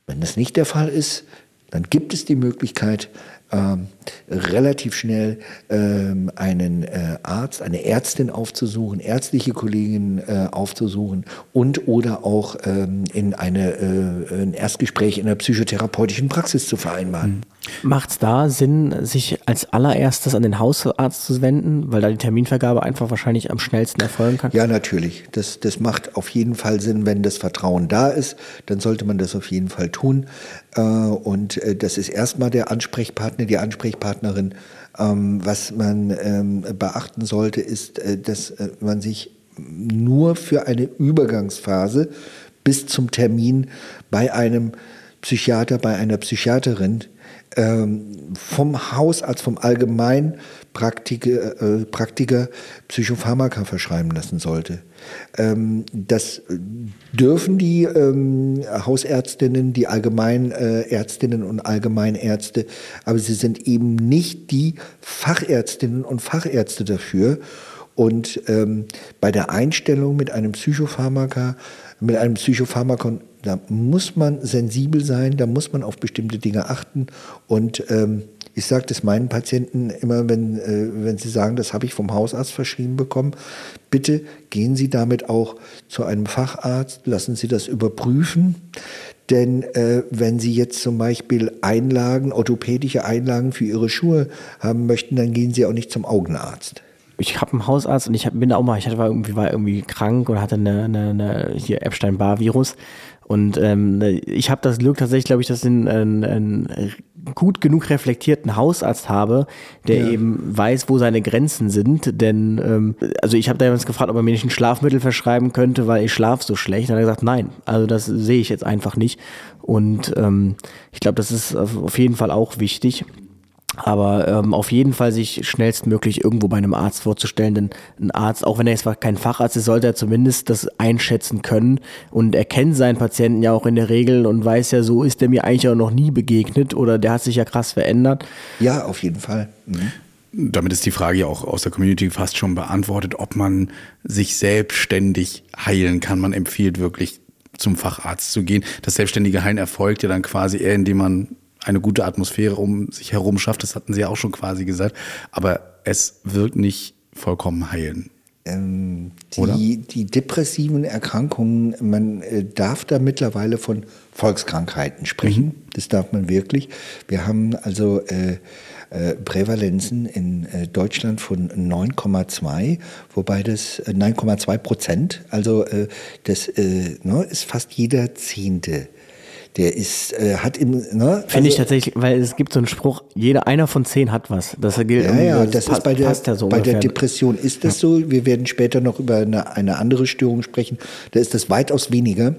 Wenn das nicht der Fall ist, dann gibt es die Möglichkeit, ähm, relativ schnell ähm, einen äh, Arzt, eine Ärztin aufzusuchen, ärztliche Kolleginnen äh, aufzusuchen und oder auch ähm, in eine, äh, ein Erstgespräch in der psychotherapeutischen Praxis zu vereinbaren. Macht es da Sinn, sich als allererstes an den Hausarzt zu wenden, weil da die Terminvergabe einfach wahrscheinlich am schnellsten erfolgen kann? Ja, natürlich. Das, das macht auf jeden Fall Sinn, wenn das Vertrauen da ist, dann sollte man das auf jeden Fall tun. Äh, und äh, das ist erstmal der Ansprechpartner, die Ansprechpartnerin. Ähm, was man ähm, beachten sollte, ist, äh, dass man sich nur für eine Übergangsphase bis zum Termin bei einem Psychiater, bei einer Psychiaterin vom Hausarzt, vom Allgemeinpraktiker äh, Praktiker Psychopharmaka verschreiben lassen sollte. Ähm, das dürfen die ähm, Hausärztinnen, die Allgemeinärztinnen und Allgemeinärzte, aber sie sind eben nicht die Fachärztinnen und Fachärzte dafür. Und ähm, bei der Einstellung mit einem Psychopharmaka, mit einem Psychopharmakon da muss man sensibel sein, da muss man auf bestimmte Dinge achten und ähm, ich sage das meinen Patienten immer, wenn, äh, wenn sie sagen, das habe ich vom Hausarzt verschrieben bekommen, bitte gehen Sie damit auch zu einem Facharzt, lassen Sie das überprüfen. Denn äh, wenn Sie jetzt zum Beispiel Einlagen, orthopädische Einlagen für Ihre Schuhe haben möchten, dann gehen Sie auch nicht zum Augenarzt ich habe einen Hausarzt und ich hab, bin da auch mal, ich hatte, war, irgendwie, war irgendwie krank und hatte eine, eine, eine hier Epstein-Barr-Virus. Und ähm, ich habe das Glück tatsächlich, glaube ich, dass ich einen, einen, gut genug reflektierten Hausarzt habe, der ja. eben weiß, wo seine Grenzen sind. Denn ähm, also ich habe da jemanden gefragt, ob er mir nicht ein Schlafmittel verschreiben könnte, weil ich schlafe so schlecht. Und er hat gesagt, nein, also das sehe ich jetzt einfach nicht. Und ähm, ich glaube, das ist auf jeden Fall auch wichtig. Aber ähm, auf jeden Fall sich schnellstmöglich irgendwo bei einem Arzt vorzustellen, denn ein Arzt, auch wenn er jetzt kein Facharzt ist, sollte er zumindest das einschätzen können und er kennt seinen Patienten ja auch in der Regel und weiß ja, so ist der mir eigentlich auch noch nie begegnet oder der hat sich ja krass verändert. Ja, auf jeden Fall. Mhm. Damit ist die Frage ja auch aus der Community fast schon beantwortet, ob man sich selbstständig heilen kann. Man empfiehlt wirklich zum Facharzt zu gehen. Das selbstständige Heilen erfolgt ja dann quasi eher, indem man eine gute Atmosphäre um sich herum schafft. Das hatten Sie ja auch schon quasi gesagt. Aber es wird nicht vollkommen heilen. Ähm, die, die, depressiven Erkrankungen, man äh, darf da mittlerweile von Volkskrankheiten sprechen. Mhm. Das darf man wirklich. Wir haben also äh, äh, Prävalenzen in äh, Deutschland von 9,2, wobei das 9,2 äh, Prozent, also das ne, ist fast jeder Zehnte der ist, äh, hat im, ne? Finde also, ich tatsächlich, weil es gibt so einen Spruch, jeder einer von zehn hat was. Das gilt ja, ja, das, das ist bei der, ja so bei der Depression ist das so. Wir werden später noch über eine, eine andere Störung sprechen. Da ist das weitaus weniger.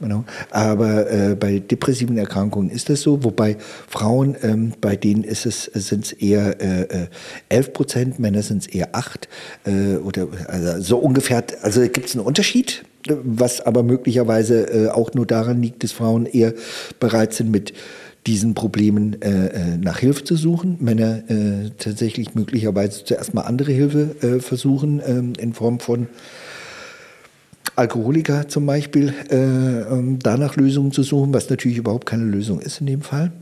Genau. Aber äh, bei depressiven Erkrankungen ist das so, wobei Frauen, ähm, bei denen ist es, sind es eher äh, 11 äh, Prozent, Männer sind es eher 8 äh, oder also so ungefähr, also gibt es einen Unterschied was aber möglicherweise äh, auch nur daran liegt, dass Frauen eher bereit sind, mit diesen Problemen äh, äh, nach Hilfe zu suchen. Männer äh, tatsächlich möglicherweise zuerst mal andere Hilfe äh, versuchen ähm, in Form von Alkoholiker zum Beispiel äh, ähm, danach Lösungen zu suchen, was natürlich überhaupt keine Lösung ist in dem Fall.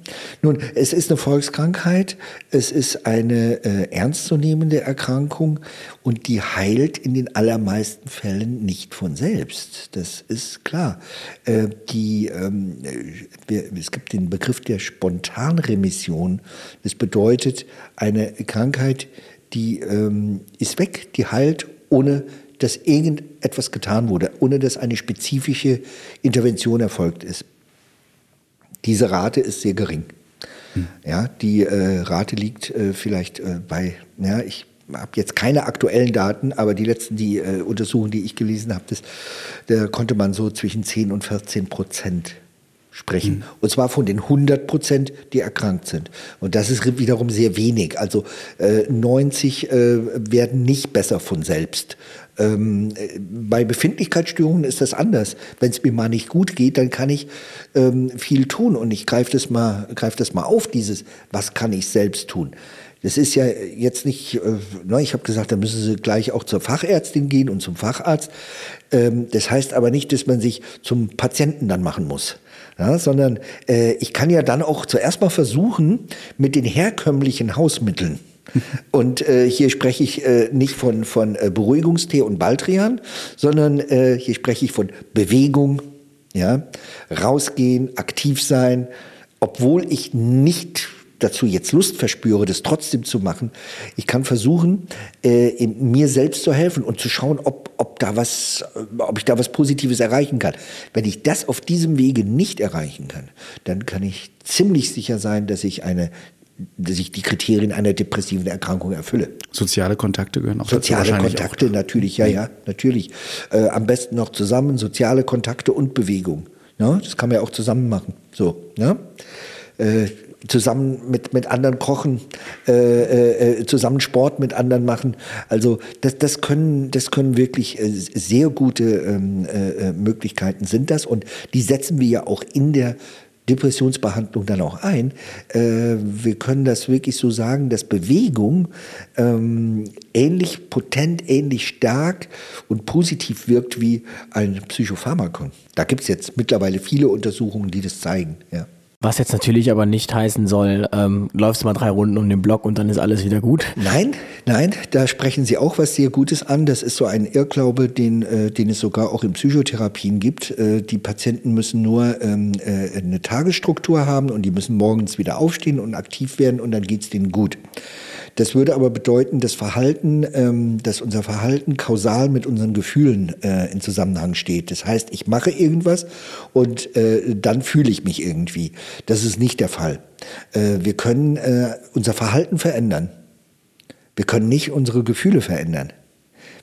Nun, es ist eine Volkskrankheit, es ist eine äh, ernstzunehmende Erkrankung und die heilt in den allermeisten Fällen nicht von selbst. Das ist klar. Äh, die, ähm, wir, es gibt den Begriff der Spontanremission. Das bedeutet, eine Krankheit, die ähm, ist weg, die heilt ohne dass irgendetwas getan wurde, ohne dass eine spezifische Intervention erfolgt ist. Diese Rate ist sehr gering. Hm. Ja, die äh, Rate liegt äh, vielleicht äh, bei, ja, ich habe jetzt keine aktuellen Daten, aber die letzten die äh, Untersuchungen, die ich gelesen habe, da konnte man so zwischen 10 und 14 Prozent sprechen. Mhm. Und zwar von den 100 Prozent, die erkrankt sind. Und das ist wiederum sehr wenig. Also äh, 90 äh, werden nicht besser von selbst. Ähm, bei Befindlichkeitsstörungen ist das anders. Wenn es mir mal nicht gut geht, dann kann ich ähm, viel tun und ich greife das, mal, greif das mal auf, dieses, was kann ich selbst tun. Das ist ja jetzt nicht, äh, ne, ich habe gesagt, da müssen Sie gleich auch zur Fachärztin gehen und zum Facharzt. Ähm, das heißt aber nicht, dass man sich zum Patienten dann machen muss. Ja, sondern äh, ich kann ja dann auch zuerst mal versuchen, mit den herkömmlichen Hausmitteln, und äh, hier spreche ich äh, nicht von, von äh, Beruhigungstee und Baldrian, sondern äh, hier spreche ich von Bewegung, ja, rausgehen, aktiv sein, obwohl ich nicht dazu jetzt Lust verspüre, das trotzdem zu machen. Ich kann versuchen, äh, mir selbst zu helfen und zu schauen, ob, ob, da was, ob ich da was Positives erreichen kann. Wenn ich das auf diesem Wege nicht erreichen kann, dann kann ich ziemlich sicher sein, dass ich eine dass ich die Kriterien einer depressiven Erkrankung erfülle. Soziale Kontakte gehören auch Soziale dazu Kontakte, auch. natürlich, ja, ja, natürlich. Äh, am besten noch zusammen soziale Kontakte und Bewegung. Ja, das kann man ja auch zusammen machen. So, ja. Äh, zusammen mit, mit anderen kochen, äh, äh, äh zusammen Sport mit anderen machen. Also das, das, können, das können wirklich äh, sehr gute ähm, äh, Möglichkeiten sind das und die setzen wir ja auch in der Depressionsbehandlung dann auch ein. Äh, wir können das wirklich so sagen, dass Bewegung ähm, ähnlich potent, ähnlich stark und positiv wirkt wie ein Psychopharmakon. Da gibt es jetzt mittlerweile viele Untersuchungen, die das zeigen. Ja. Was jetzt natürlich aber nicht heißen soll, ähm, läufst mal drei Runden um den Block und dann ist alles wieder gut. Nein, nein, da sprechen Sie auch was sehr Gutes an. Das ist so ein Irrglaube, den, äh, den es sogar auch in Psychotherapien gibt. Äh, die Patienten müssen nur ähm, äh, eine Tagesstruktur haben und die müssen morgens wieder aufstehen und aktiv werden und dann geht's denen gut. Das würde aber bedeuten, das Verhalten, ähm, dass unser Verhalten kausal mit unseren Gefühlen äh, in Zusammenhang steht. Das heißt, ich mache irgendwas und äh, dann fühle ich mich irgendwie. Das ist nicht der Fall. Äh, wir können äh, unser Verhalten verändern. Wir können nicht unsere Gefühle verändern.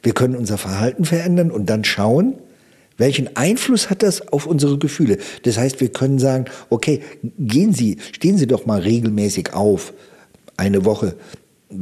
Wir können unser Verhalten verändern und dann schauen, welchen Einfluss hat das auf unsere Gefühle? Das heißt, wir können sagen, okay, gehen Sie, stehen Sie doch mal regelmäßig auf, eine Woche,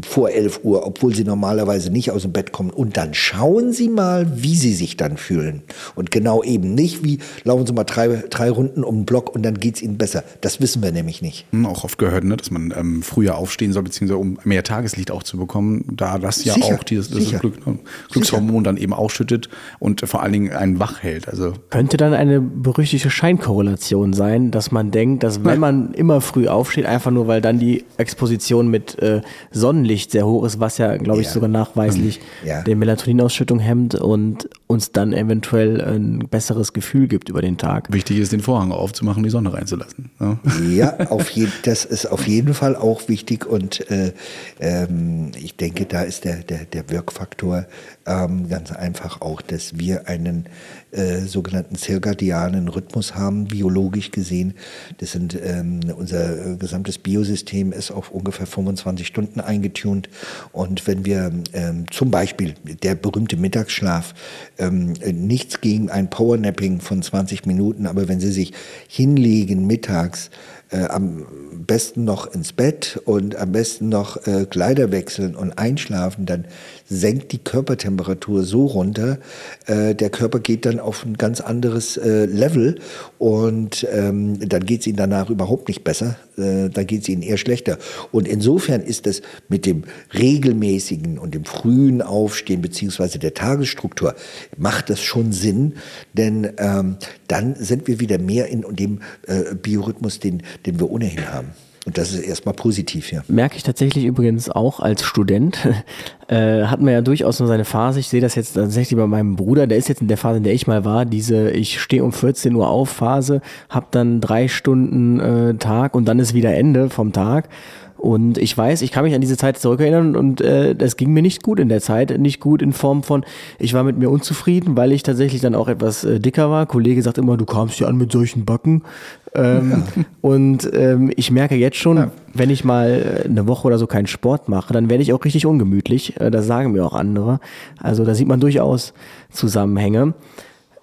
vor 11 Uhr, obwohl sie normalerweise nicht aus dem Bett kommen. Und dann schauen sie mal, wie sie sich dann fühlen. Und genau eben nicht, wie laufen sie mal drei, drei Runden um den Block und dann geht es ihnen besser. Das wissen wir nämlich nicht. Hm, auch oft gehört, ne, dass man ähm, früher aufstehen soll, beziehungsweise um mehr Tageslicht auch zu bekommen, da das ja sicher, auch dieses, dieses Glück, ne, Glückshormon dann eben ausschüttet und vor allen Dingen einen wach hält. Also Könnte dann eine berüchtigte Scheinkorrelation sein, dass man denkt, dass wenn man immer früh aufsteht, einfach nur weil dann die Exposition mit äh, Sonnen Sonnenlicht sehr hoch ist, was ja, glaube ich, ja. sogar nachweislich ja. die Melatoninausschüttung hemmt und uns dann eventuell ein besseres Gefühl gibt über den Tag. Wichtig ist, den Vorhang aufzumachen, die Sonne reinzulassen. Ja, ja auf je, das ist auf jeden Fall auch wichtig und äh, ähm, ich denke, da ist der, der, der Wirkfaktor ähm, ganz einfach auch, dass wir einen äh, sogenannten zirkadianen Rhythmus haben, biologisch gesehen. Das sind ähm, unser gesamtes Biosystem ist auf ungefähr 25 Stunden eingetunt. Und wenn wir ähm, zum Beispiel der berühmte Mittagsschlaf, ähm, nichts gegen ein Powernapping von 20 Minuten, aber wenn Sie sich hinlegen mittags, äh, am besten noch ins Bett und am besten noch äh, Kleider wechseln und einschlafen, dann senkt die Körpertemperatur so runter, äh, der Körper geht dann auf ein ganz anderes äh, Level und ähm, dann geht es ihm danach überhaupt nicht besser, äh, dann geht es ihnen eher schlechter. Und insofern ist das mit dem regelmäßigen und dem frühen Aufstehen beziehungsweise der Tagesstruktur, macht das schon Sinn, denn ähm, dann sind wir wieder mehr in dem äh, Biorhythmus, den, den wir ohnehin haben. Und das ist erstmal positiv, ja. Merke ich tatsächlich übrigens auch als Student. Äh, hat man ja durchaus nur seine Phase. Ich sehe das jetzt tatsächlich bei meinem Bruder. Der ist jetzt in der Phase, in der ich mal war. Diese, ich stehe um 14 Uhr auf Phase, habe dann drei Stunden äh, Tag und dann ist wieder Ende vom Tag. Und ich weiß, ich kann mich an diese Zeit zurückerinnern und äh, das ging mir nicht gut in der Zeit. Nicht gut in Form von, ich war mit mir unzufrieden, weil ich tatsächlich dann auch etwas äh, dicker war. Kollege sagt immer, du kamst ja an mit solchen Backen. Ähm, ja. Und ähm, ich merke jetzt schon, ja. wenn ich mal äh, eine Woche oder so keinen Sport mache, dann werde ich auch richtig ungemütlich. Äh, das sagen mir auch andere. Also da sieht man durchaus Zusammenhänge.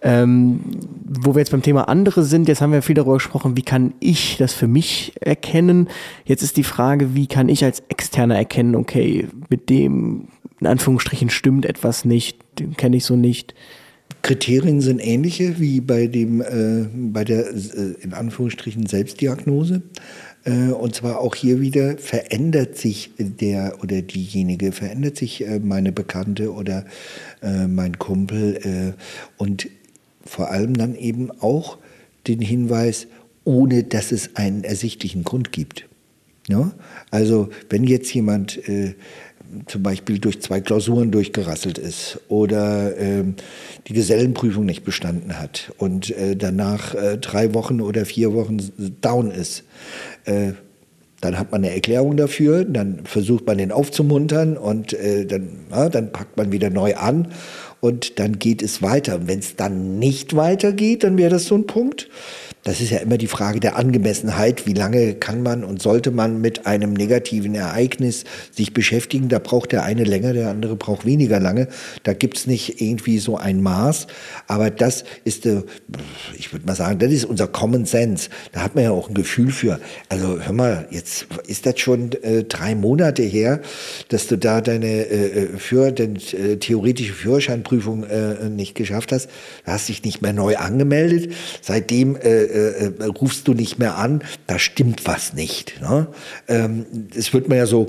Ähm, wo wir jetzt beim Thema andere sind, jetzt haben wir viel darüber gesprochen, wie kann ich das für mich erkennen? Jetzt ist die Frage, wie kann ich als Externer erkennen, okay, mit dem in Anführungsstrichen stimmt etwas nicht, den kenne ich so nicht. Kriterien sind ähnliche wie bei dem äh, bei der äh, in Anführungsstrichen Selbstdiagnose. Äh, und zwar auch hier wieder verändert sich der oder diejenige, verändert sich äh, meine Bekannte oder äh, mein Kumpel und vor allem dann eben auch den Hinweis, ohne dass es einen ersichtlichen Grund gibt. Ja? Also wenn jetzt jemand äh, zum Beispiel durch zwei Klausuren durchgerasselt ist oder äh, die Gesellenprüfung nicht bestanden hat und äh, danach äh, drei Wochen oder vier Wochen down ist, äh, dann hat man eine Erklärung dafür, dann versucht man den aufzumuntern und äh, dann, ja, dann packt man wieder neu an und dann geht es weiter. Und wenn es dann nicht weitergeht, dann wäre das so ein Punkt. Das ist ja immer die Frage der Angemessenheit. Wie lange kann man und sollte man mit einem negativen Ereignis sich beschäftigen? Da braucht der eine länger, der andere braucht weniger lange. Da gibt es nicht irgendwie so ein Maß. Aber das ist, äh, ich würde mal sagen, das ist unser Common Sense. Da hat man ja auch ein Gefühl für. Also hör mal, jetzt ist das schon äh, drei Monate her, dass du da deine äh, äh für, den, äh, theoretische Führerscheinprüfung äh, nicht geschafft hast. Du hast dich nicht mehr neu angemeldet. Seitdem äh, äh, äh, rufst du nicht mehr an, da stimmt was nicht. Ne? Ähm, das wird man ja so,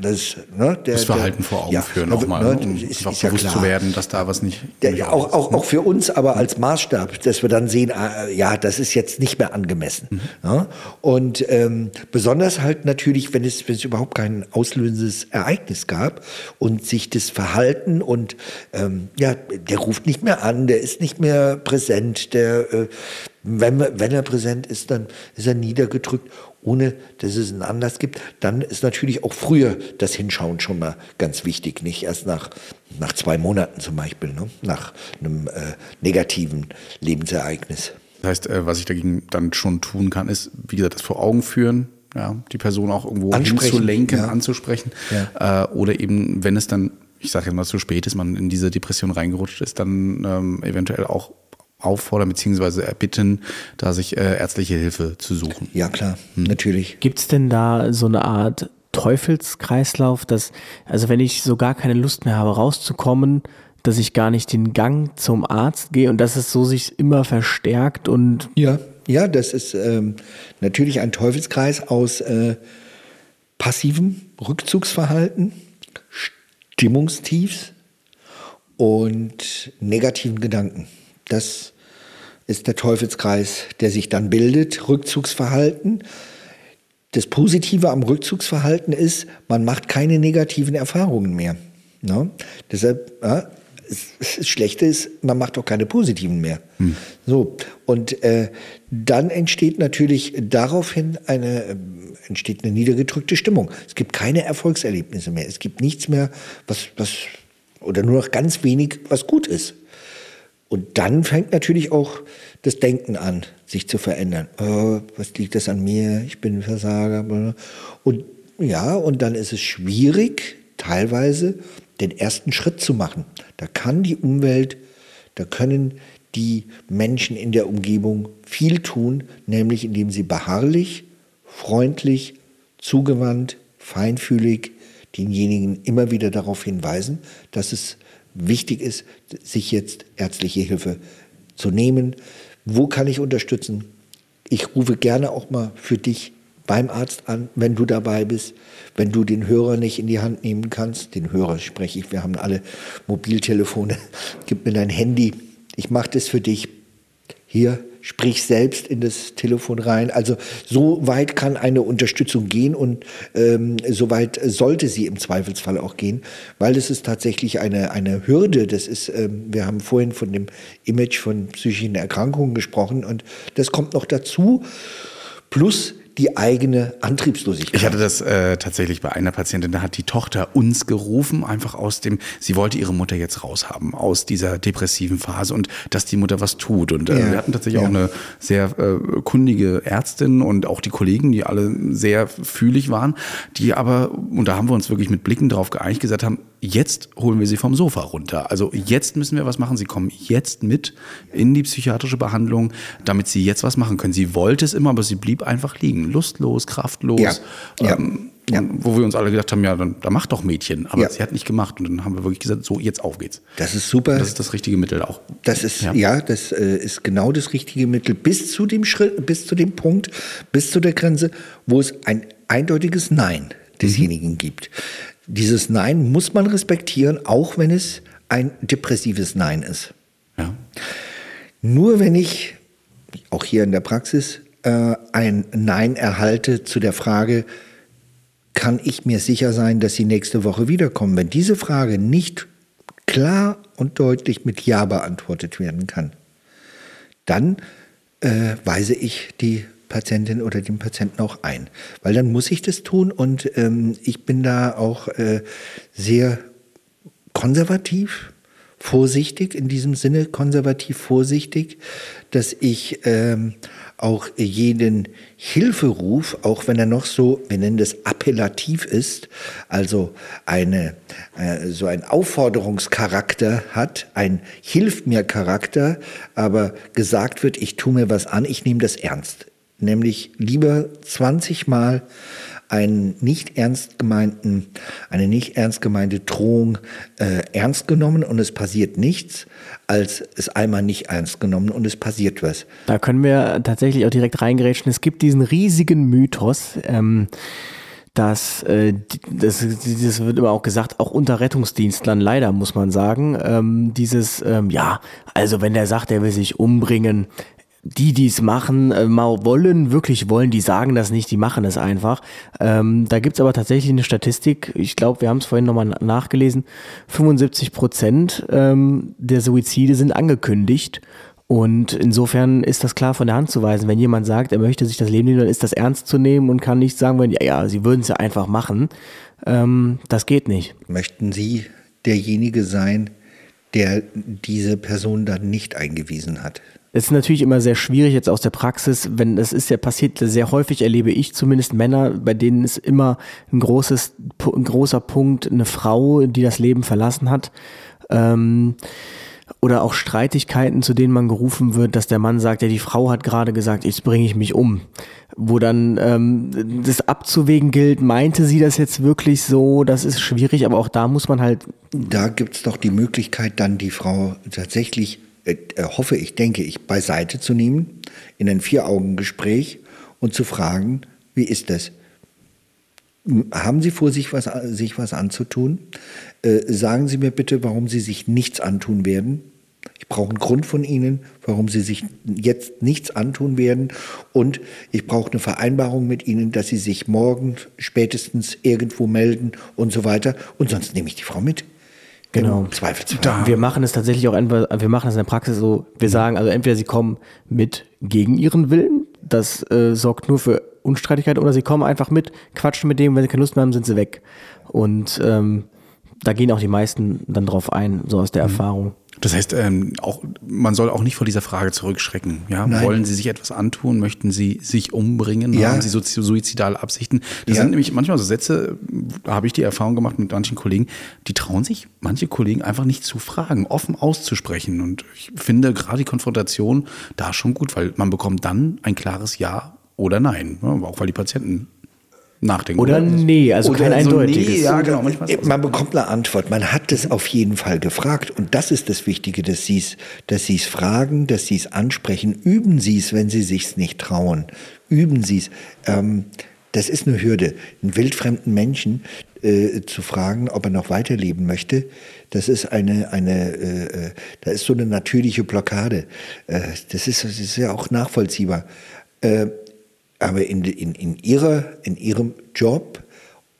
das, ne, der, das Verhalten der, vor Augen ja, führen auch mal, ne, um ist, ist bewusst ja zu werden, dass da was nicht. Der, auch, auch, auch für uns aber als Maßstab, dass wir dann sehen, äh, ja, das ist jetzt nicht mehr angemessen. Mhm. Ne? Und ähm, besonders halt natürlich, wenn es, wenn es überhaupt kein auslösendes Ereignis gab und sich das Verhalten und ähm, ja, der ruft nicht mehr an, der ist nicht mehr präsent, der äh, wenn, wenn er präsent ist, dann ist er niedergedrückt, ohne dass es einen Anlass gibt. Dann ist natürlich auch früher das Hinschauen schon mal ganz wichtig, nicht erst nach, nach zwei Monaten zum Beispiel, ne? nach einem äh, negativen Lebensereignis. Das heißt, äh, was ich dagegen dann schon tun kann, ist, wie gesagt, das vor Augen führen, ja, die Person auch irgendwo hinzulenken, ja. anzusprechen. Ja. Äh, oder eben, wenn es dann, ich sage ja mal zu spät ist, man in diese Depression reingerutscht ist, dann ähm, eventuell auch auffordern bzw. erbitten, da sich äh, ärztliche Hilfe zu suchen. Ja, klar, hm. natürlich. Gibt es denn da so eine Art Teufelskreislauf, dass, also wenn ich so gar keine Lust mehr habe, rauszukommen, dass ich gar nicht den Gang zum Arzt gehe und dass es so sich immer verstärkt und. Ja, ja, das ist ähm, natürlich ein Teufelskreis aus äh, passivem Rückzugsverhalten, Stimmungstiefs und negativen Gedanken. Das ist der Teufelskreis, der sich dann bildet. Rückzugsverhalten. Das Positive am Rückzugsverhalten ist, man macht keine negativen Erfahrungen mehr. Ne? Deshalb, ja, das Schlechte ist, man macht auch keine positiven mehr. Hm. So und äh, dann entsteht natürlich daraufhin eine äh, entsteht eine niedergedrückte Stimmung. Es gibt keine Erfolgserlebnisse mehr. Es gibt nichts mehr, was was oder nur noch ganz wenig, was gut ist. Und dann fängt natürlich auch das Denken an, sich zu verändern. Oh, was liegt das an mir? Ich bin ein Versager. Und ja, und dann ist es schwierig, teilweise den ersten Schritt zu machen. Da kann die Umwelt, da können die Menschen in der Umgebung viel tun, nämlich indem sie beharrlich, freundlich, zugewandt, feinfühlig denjenigen immer wieder darauf hinweisen, dass es wichtig ist, sich jetzt ärztliche Hilfe zu nehmen. Wo kann ich unterstützen? Ich rufe gerne auch mal für dich beim Arzt an, wenn du dabei bist, wenn du den Hörer nicht in die Hand nehmen kannst. Den Hörer spreche ich, wir haben alle Mobiltelefone. Gib mir dein Handy, ich mache das für dich. Hier, sprich selbst in das Telefon rein. Also so weit kann eine Unterstützung gehen und ähm, so weit sollte sie im Zweifelsfall auch gehen, weil es ist tatsächlich eine, eine Hürde. Das ist, ähm, wir haben vorhin von dem Image von psychischen Erkrankungen gesprochen und das kommt noch dazu. Plus die eigene Antriebslosigkeit. Ich hatte das äh, tatsächlich bei einer Patientin, da hat die Tochter uns gerufen, einfach aus dem, sie wollte ihre Mutter jetzt raushaben aus dieser depressiven Phase und dass die Mutter was tut. Und äh, ja. wir hatten tatsächlich ja. auch eine sehr äh, kundige Ärztin und auch die Kollegen, die alle sehr fühlig waren, die aber, und da haben wir uns wirklich mit Blicken drauf geeinigt, gesagt haben, jetzt holen wir sie vom Sofa runter. Also jetzt müssen wir was machen. Sie kommen jetzt mit in die psychiatrische Behandlung, damit sie jetzt was machen können. Sie wollte es immer, aber sie blieb einfach liegen. Lustlos, kraftlos. Ja. Ähm, ja. Wo wir uns alle gedacht haben, ja, dann, dann mach doch Mädchen. Aber ja. sie hat nicht gemacht. Und dann haben wir wirklich gesagt, so, jetzt auf geht's. Das ist super. Das ist das richtige Mittel auch. Das ist, ja, ja das äh, ist genau das richtige Mittel bis zu dem Schritt, bis zu dem Punkt, bis zu der Grenze, wo es ein eindeutiges Nein desjenigen mhm. gibt. Dieses Nein muss man respektieren, auch wenn es ein depressives Nein ist. Ja. Nur wenn ich, auch hier in der Praxis, äh, ein Nein erhalte zu der Frage, kann ich mir sicher sein, dass Sie nächste Woche wiederkommen? Wenn diese Frage nicht klar und deutlich mit Ja beantwortet werden kann, dann äh, weise ich die Patientin oder dem Patienten auch ein. Weil dann muss ich das tun und ähm, ich bin da auch äh, sehr konservativ, vorsichtig, in diesem Sinne konservativ vorsichtig, dass ich ähm, auch jeden Hilferuf, auch wenn er noch so, wir nennen das appellativ ist, also eine, äh, so ein Aufforderungscharakter hat, ein Hilf mir Charakter, aber gesagt wird, ich tue mir was an, ich nehme das ernst. Nämlich lieber 20 Mal einen nicht ernst gemeinten, eine nicht ernst gemeinte Drohung äh, ernst genommen und es passiert nichts, als es einmal nicht ernst genommen und es passiert was. Da können wir tatsächlich auch direkt reingerätschen. Es gibt diesen riesigen Mythos, ähm, dass äh, das, das wird immer auch gesagt, auch unter Rettungsdienstlern leider muss man sagen, ähm, dieses ähm, ja, also wenn der sagt, er will sich umbringen, die, die es machen, äh, mal wollen, wirklich wollen, die sagen das nicht, die machen es einfach. Ähm, da gibt's aber tatsächlich eine Statistik, ich glaube, wir haben es vorhin nochmal nachgelesen, 75 Prozent ähm, der Suizide sind angekündigt. Und insofern ist das klar von der Hand zu weisen. Wenn jemand sagt, er möchte sich das Leben nehmen, dann ist das ernst zu nehmen und kann nicht sagen, wenn, ja, ja, sie würden es ja einfach machen. Ähm, das geht nicht. Möchten Sie derjenige sein, der diese Person dann nicht eingewiesen hat? Es ist natürlich immer sehr schwierig jetzt aus der Praxis, wenn es ist ja passiert sehr häufig erlebe ich zumindest Männer, bei denen ist immer ein großes, ein großer Punkt eine Frau, die das Leben verlassen hat. Ähm, oder auch Streitigkeiten, zu denen man gerufen wird, dass der Mann sagt, ja, die Frau hat gerade gesagt, jetzt bringe ich mich um. Wo dann ähm, das abzuwägen gilt, meinte sie das jetzt wirklich so, das ist schwierig, aber auch da muss man halt. Da gibt es doch die Möglichkeit, dann die Frau tatsächlich äh, hoffe ich, denke ich, beiseite zu nehmen, in ein Vier-Augen-Gespräch und zu fragen, wie ist das? Haben Sie vor, sich was, sich was anzutun? Äh, sagen Sie mir bitte, warum Sie sich nichts antun werden. Ich brauche einen Grund von Ihnen, warum Sie sich jetzt nichts antun werden. Und ich brauche eine Vereinbarung mit Ihnen, dass Sie sich morgen spätestens irgendwo melden und so weiter. Und sonst nehme ich die Frau mit. Genau. Zweifelsfall. Da. Wir machen es tatsächlich auch, wir machen es in der Praxis so, wir sagen, also entweder sie kommen mit gegen ihren Willen, das äh, sorgt nur für Unstreitigkeit, oder sie kommen einfach mit, quatschen mit dem, wenn sie keine Lust mehr haben, sind sie weg. Und ähm, da gehen auch die meisten dann drauf ein, so aus der mhm. Erfahrung. Das heißt, ähm, auch, man soll auch nicht vor dieser Frage zurückschrecken. Ja? Wollen Sie sich etwas antun? Möchten Sie sich umbringen? Ja. Haben Sie so suizidale Absichten? Das ja. sind nämlich manchmal so Sätze, da habe ich die Erfahrung gemacht mit manchen Kollegen, die trauen sich manche Kollegen einfach nicht zu fragen, offen auszusprechen. Und ich finde gerade die Konfrontation da schon gut, weil man bekommt dann ein klares Ja oder Nein. Ja, auch weil die Patienten nachdenken. Oder, oder nee, also oder kein so eindeutiges. Nee, ja, genau, manchmal man bekommt eine Antwort. Man hat es auf jeden Fall gefragt. Und das ist das Wichtige, dass Sie es dass Sie's fragen, dass Sie es ansprechen. Üben Sie es, wenn Sie sich nicht trauen. Üben Sie es. Ähm, das ist eine Hürde. Einen wildfremden Menschen äh, zu fragen, ob er noch weiterleben möchte, das ist eine, eine äh, äh da ist so eine natürliche Blockade. Äh, das, ist, das ist ja auch nachvollziehbar. Äh, aber in, in, in, ihrer, in ihrem Job,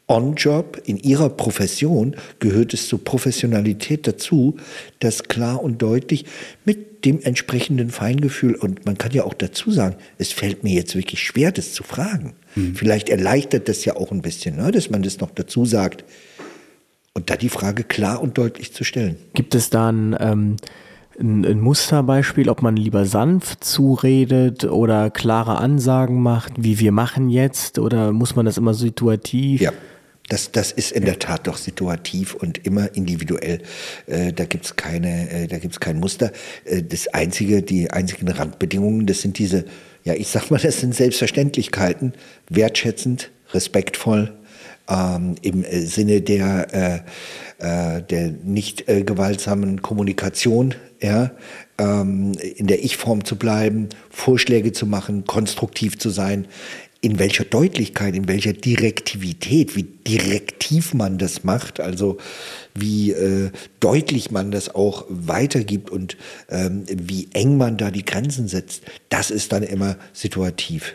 On-Job, in ihrer Profession gehört es zur Professionalität dazu, das klar und deutlich mit dem entsprechenden Feingefühl, und man kann ja auch dazu sagen, es fällt mir jetzt wirklich schwer, das zu fragen. Mhm. Vielleicht erleichtert das ja auch ein bisschen, ne, dass man das noch dazu sagt. Und da die Frage klar und deutlich zu stellen. Gibt es dann ähm, ein, ein Musterbeispiel, ob man lieber sanft zuredet oder klare Ansagen macht, wie wir machen jetzt, oder muss man das immer situativ? Ja. Das, das ist in der Tat doch situativ und immer individuell. Äh, da gibt's keine, äh, da gibt's kein Muster. Äh, das einzige, die einzigen Randbedingungen, das sind diese, ja, ich sag mal, das sind Selbstverständlichkeiten, wertschätzend, respektvoll, ähm, im Sinne der, äh, äh, der nicht äh, gewaltsamen Kommunikation, ja, ähm, in der Ich-Form zu bleiben, Vorschläge zu machen, konstruktiv zu sein. In welcher Deutlichkeit, in welcher Direktivität, wie direktiv man das macht, also wie äh, deutlich man das auch weitergibt und ähm, wie eng man da die Grenzen setzt, das ist dann immer situativ.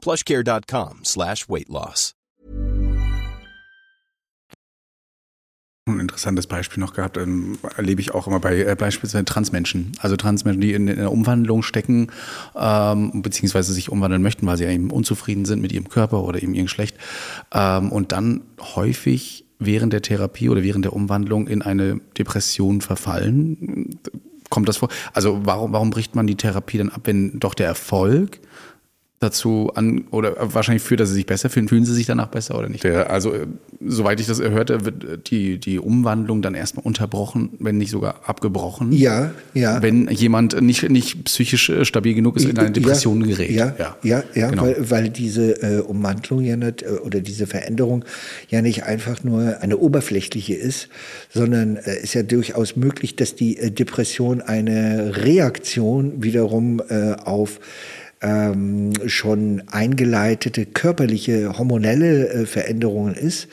plushcare.com slash weight loss. ein interessantes Beispiel noch gehabt, ähm, erlebe ich auch immer bei äh, beispielsweise Transmenschen. Also Transmenschen, die in, in der Umwandlung stecken, ähm, beziehungsweise sich umwandeln möchten, weil sie eben unzufrieden sind mit ihrem Körper oder eben ihrem Geschlecht. Ähm, und dann häufig während der Therapie oder während der Umwandlung in eine Depression verfallen. Kommt das vor? Also warum, warum bricht man die Therapie dann ab, wenn doch der Erfolg dazu an oder wahrscheinlich führt, dass sie sich besser fühlen. Fühlen sie sich danach besser oder nicht? Der, also, äh, soweit ich das hörte, wird die, die Umwandlung dann erstmal unterbrochen, wenn nicht sogar abgebrochen. Ja, ja. Wenn jemand nicht, nicht psychisch äh, stabil genug ist, in eine Depression ja, gerät. Ja, ja, ja, ja genau. weil, weil diese äh, Umwandlung ja nicht, äh, oder diese Veränderung ja nicht einfach nur eine oberflächliche ist, sondern äh, ist ja durchaus möglich, dass die äh, Depression eine Reaktion wiederum äh, auf ähm, schon eingeleitete körperliche hormonelle äh, Veränderungen ist.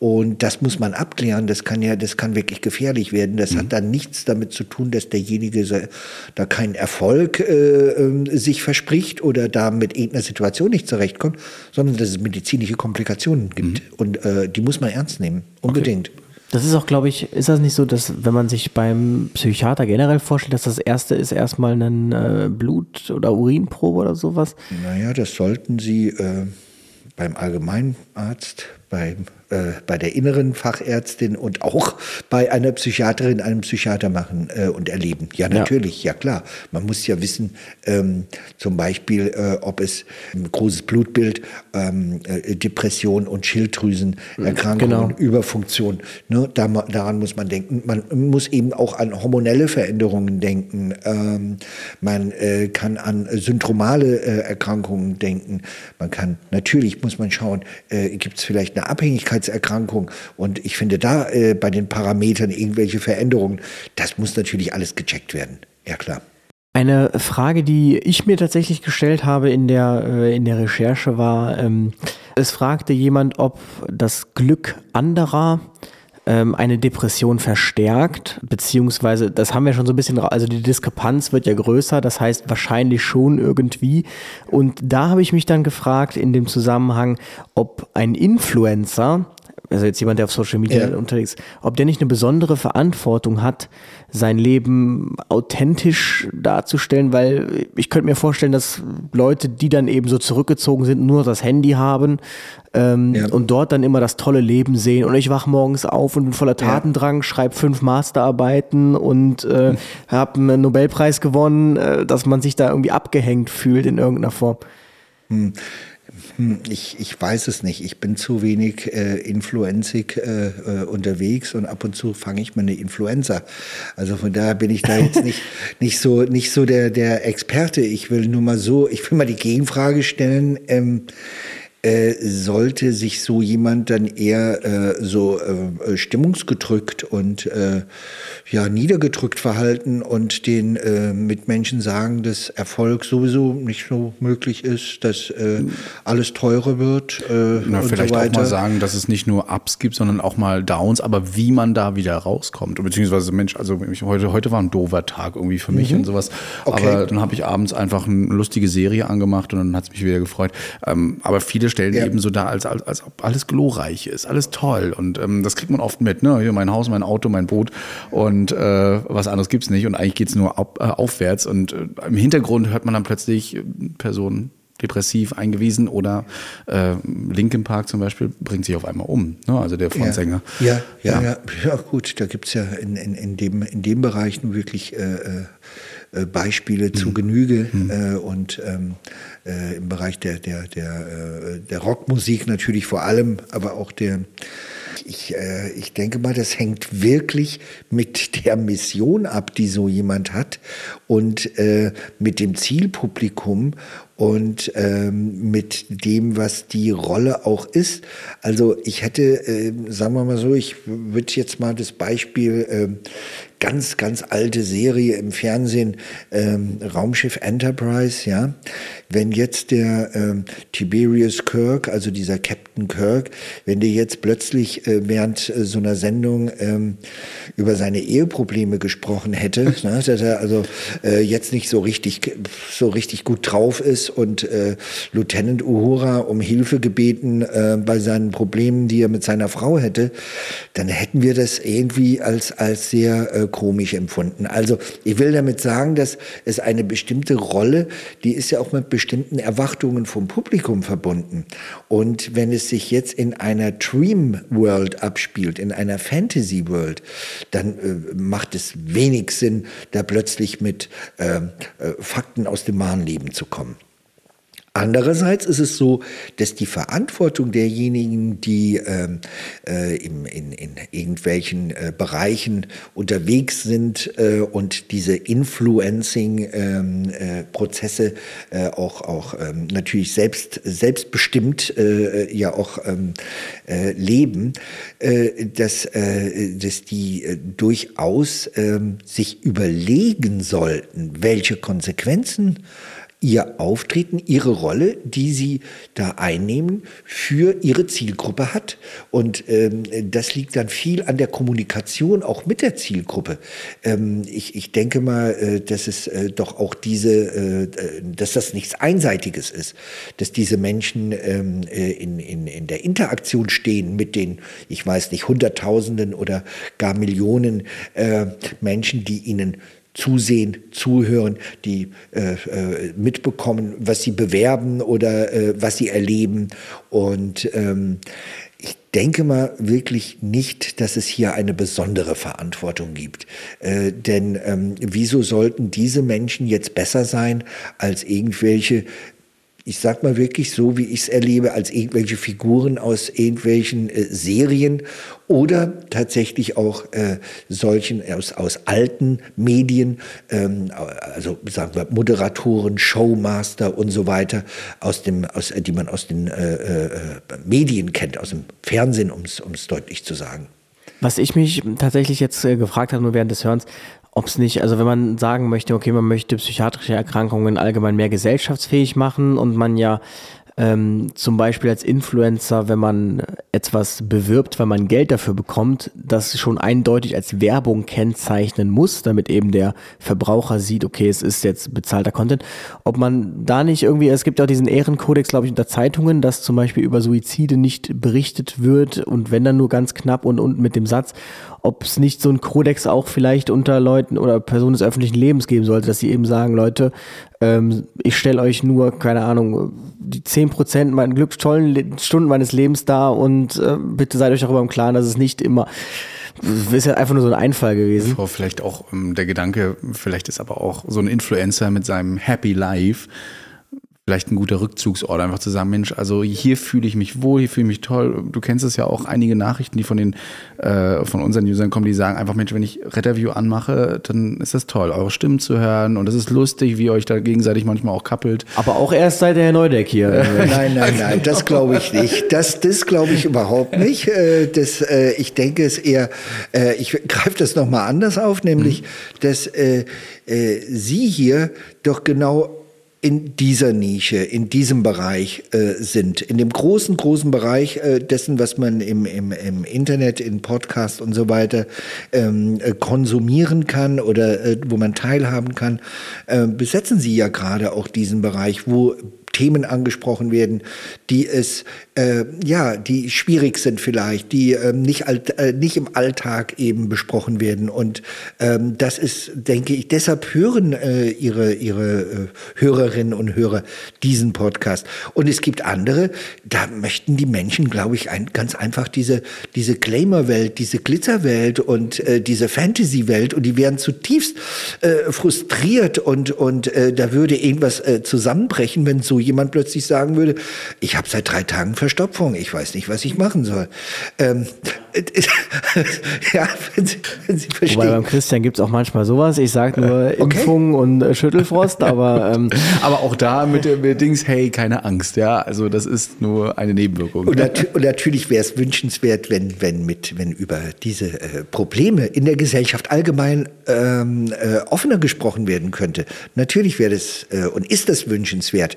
Und das muss man abklären. Das kann ja, das kann wirklich gefährlich werden. Das mhm. hat dann nichts damit zu tun, dass derjenige da keinen Erfolg äh, äh, sich verspricht oder da mit irgendeiner Situation nicht zurechtkommt, sondern dass es medizinische Komplikationen gibt. Mhm. Und äh, die muss man ernst nehmen. Unbedingt. Okay. Das ist auch, glaube ich, ist das nicht so, dass wenn man sich beim Psychiater generell vorstellt, dass das erste ist erstmal ein äh, Blut- oder Urinprobe oder sowas? Naja, das sollten Sie äh, beim Allgemeinarzt, beim äh, bei der inneren Fachärztin und auch bei einer Psychiaterin, einem Psychiater machen äh, und erleben. Ja, natürlich, ja. ja. klar. Man muss ja wissen, ähm, zum Beispiel, äh, ob es ein großes Blutbild, ähm, äh, Depression und Schilddrüsenerkrankungen, genau. Überfunktion, ne, da, daran muss man denken. Man muss eben auch an hormonelle Veränderungen denken. Ähm, man äh, kann an syndromale äh, Erkrankungen denken. Man kann, natürlich muss man schauen, gibt es vielleicht eine Abhängigkeit Krankheitserkrankung. Und ich finde da äh, bei den Parametern irgendwelche Veränderungen, das muss natürlich alles gecheckt werden. Ja, klar. Eine Frage, die ich mir tatsächlich gestellt habe in der, äh, in der Recherche war, ähm, es fragte jemand, ob das Glück anderer ähm, eine Depression verstärkt, beziehungsweise das haben wir schon so ein bisschen, also die Diskrepanz wird ja größer, das heißt wahrscheinlich schon irgendwie. Und da habe ich mich dann gefragt in dem Zusammenhang, ob ein Influencer also jetzt jemand, der auf Social Media ja. unterwegs ist, ob der nicht eine besondere Verantwortung hat, sein Leben authentisch darzustellen, weil ich könnte mir vorstellen, dass Leute, die dann eben so zurückgezogen sind, nur das Handy haben ähm, ja. und dort dann immer das tolle Leben sehen. Und ich wach morgens auf und bin voller Tatendrang, ja. schreibe fünf Masterarbeiten und äh, hm. habe einen Nobelpreis gewonnen, äh, dass man sich da irgendwie abgehängt fühlt in irgendeiner Form. Hm. Hm, ich, ich weiß es nicht. Ich bin zu wenig äh, influenzig äh, äh, unterwegs und ab und zu fange ich mal eine Influenza. Also von daher bin ich da jetzt nicht, nicht so, nicht so der, der Experte. Ich will nur mal so, ich will mal die Gegenfrage stellen. Ähm, äh, sollte sich so jemand dann eher äh, so äh, stimmungsgedrückt und äh, ja niedergedrückt verhalten und den äh, Mitmenschen sagen, dass Erfolg sowieso nicht so möglich ist, dass äh, alles teurer wird äh, Na, und vielleicht so weiter. auch mal sagen, dass es nicht nur Ups gibt, sondern auch mal Downs, aber wie man da wieder rauskommt, beziehungsweise Mensch, also heute heute war ein doofer Tag irgendwie für mich mhm. und sowas, okay. aber dann habe ich abends einfach eine lustige Serie angemacht und dann hat es mich wieder gefreut. Ähm, aber viele stellen ja. eben so da, als, als, als ob alles glorreich ist, alles toll. Und ähm, das kriegt man oft mit, ne? Hier mein Haus, mein Auto, mein Boot und äh, was anderes gibt's nicht. Und eigentlich geht's nur auf, äh, aufwärts. Und äh, im Hintergrund hört man dann plötzlich äh, Personen depressiv eingewiesen oder äh, Linkin Park zum Beispiel bringt sich auf einmal um, ne? also der Frontsänger. Ja, ja, ja, ja, ja gut, da gibt's ja in, in, in, dem, in dem Bereich nun wirklich äh, äh Beispiele mhm. zu Genüge mhm. äh, und ähm, äh, im Bereich der, der, der, äh, der Rockmusik natürlich vor allem, aber auch der ich, äh, ich denke mal, das hängt wirklich mit der Mission ab, die so jemand hat und äh, mit dem Zielpublikum und ähm, mit dem, was die Rolle auch ist. Also ich hätte, äh, sagen wir mal so, ich würde jetzt mal das Beispiel äh, ganz, ganz alte Serie im Fernsehen, ähm, Raumschiff Enterprise, ja. Wenn jetzt der ähm, Tiberius Kirk, also dieser Captain Kirk, wenn der jetzt plötzlich äh, während äh, so einer Sendung ähm, über seine Eheprobleme gesprochen hätte, ne, dass er also äh, jetzt nicht so richtig, so richtig gut drauf ist, und äh, Lieutenant Uhura um Hilfe gebeten äh, bei seinen Problemen, die er mit seiner Frau hätte, dann hätten wir das irgendwie als, als sehr komisch empfunden. Also ich will damit sagen, dass es eine bestimmte Rolle, die ist ja auch mit bestimmten Erwartungen vom Publikum verbunden. Und wenn es sich jetzt in einer Dream World abspielt, in einer Fantasy World, dann äh, macht es wenig Sinn, da plötzlich mit äh, äh, Fakten aus dem wahren Leben zu kommen. Andererseits ist es so, dass die Verantwortung derjenigen, die ähm, äh, im, in, in irgendwelchen äh, Bereichen unterwegs sind äh, und diese Influencing-Prozesse ähm, äh, auch, auch ähm, natürlich selbst, selbstbestimmt äh, ja auch ähm, äh, leben, dass, dass die durchaus ähm, sich überlegen sollten, welche Konsequenzen ihr Auftreten, ihre Rolle, die sie da einnehmen, für ihre Zielgruppe hat. Und ähm, das liegt dann viel an der Kommunikation auch mit der Zielgruppe. Ähm, ich, ich denke mal, äh, dass es äh, doch auch diese, äh, dass das nichts Einseitiges ist, dass diese Menschen ähm, äh, in, in, in der Interaktion stehen mit den, ich weiß nicht, Hunderttausenden oder gar Millionen äh, Menschen, die ihnen zusehen, zuhören, die äh, äh, mitbekommen, was sie bewerben oder äh, was sie erleben. Und ähm, ich denke mal wirklich nicht, dass es hier eine besondere Verantwortung gibt. Äh, denn ähm, wieso sollten diese Menschen jetzt besser sein als irgendwelche ich sag mal wirklich so, wie ich es erlebe, als irgendwelche Figuren aus irgendwelchen äh, Serien oder tatsächlich auch äh, solchen aus, aus alten Medien, ähm, also sagen wir Moderatoren, Showmaster und so weiter, aus dem, aus, die man aus den äh, äh, Medien kennt, aus dem Fernsehen, um es deutlich zu sagen. Was ich mich tatsächlich jetzt äh, gefragt habe, nur während des Hörens, ob es nicht, also wenn man sagen möchte, okay, man möchte psychiatrische Erkrankungen allgemein mehr gesellschaftsfähig machen und man ja ähm, zum Beispiel als Influencer, wenn man etwas bewirbt, weil man Geld dafür bekommt, das schon eindeutig als Werbung kennzeichnen muss, damit eben der Verbraucher sieht, okay, es ist jetzt bezahlter Content. Ob man da nicht irgendwie, es gibt ja auch diesen Ehrenkodex, glaube ich, unter Zeitungen, dass zum Beispiel über Suizide nicht berichtet wird und wenn dann nur ganz knapp und unten mit dem Satz, ob es nicht so ein Kodex auch vielleicht unter Leuten oder Personen des öffentlichen Lebens geben sollte, dass sie eben sagen, Leute, ähm, ich stelle euch nur, keine Ahnung, die zehn Prozent meiner glückstollen Stunden meines Lebens da und äh, bitte seid euch darüber im Klaren, dass es nicht immer ist ja einfach nur so ein Einfall gewesen. Vielleicht auch ähm, der Gedanke, vielleicht ist aber auch so ein Influencer mit seinem Happy Life vielleicht ein guter Rückzugsort, einfach zu sagen, Mensch, also hier fühle ich mich wohl, hier fühle ich mich toll. Du kennst es ja auch, einige Nachrichten, die von den äh, von unseren Usern kommen, die sagen einfach, Mensch, wenn ich Retterview anmache, dann ist das toll, eure Stimmen zu hören und es ist lustig, wie ihr euch da gegenseitig manchmal auch kappelt. Aber auch erst seit der Herr Neudeck hier. nein, nein, nein, das glaube ich nicht. Das, das glaube ich überhaupt nicht. Äh, das, äh, ich denke es eher, äh, ich greife das nochmal anders auf, nämlich, mhm. dass Sie hier doch genau in dieser Nische, in diesem Bereich äh, sind. In dem großen, großen Bereich äh, dessen, was man im, im, im Internet, in Podcast und so weiter ähm, äh, konsumieren kann oder äh, wo man teilhaben kann, äh, besetzen Sie ja gerade auch diesen Bereich, wo Themen angesprochen werden, die es äh, ja, die schwierig sind vielleicht, die ähm, nicht, alt, äh, nicht im Alltag eben besprochen werden. Und ähm, das ist, denke ich, deshalb hören äh, ihre, ihre äh, Hörerinnen und Hörer diesen Podcast. Und es gibt andere, da möchten die Menschen, glaube ich, ein, ganz einfach diese, diese Glamour-Welt, diese Glitzerwelt und äh, diese Fantasy-Welt und die werden zutiefst äh, frustriert und, und da würde irgendwas zusammenbrechen, wenn so jemand plötzlich sagen würde, ich habe seit drei Tagen Verstopfung, ich weiß nicht, was ich machen soll. Ähm, ja, wenn Sie, wenn Sie verstehen. Wobei beim Christian gibt es auch manchmal sowas. Ich sage nur okay. Impfung und äh, Schüttelfrost, aber ähm, aber auch da mit dem Dings, hey, keine Angst, ja. Also das ist nur eine Nebenwirkung. Und, nat und natürlich wäre es wünschenswert, wenn wenn mit wenn über diese äh, Probleme in der Gesellschaft allgemein ähm, äh, offener gesprochen werden könnte. Natürlich wäre das äh, und ist das wünschenswert.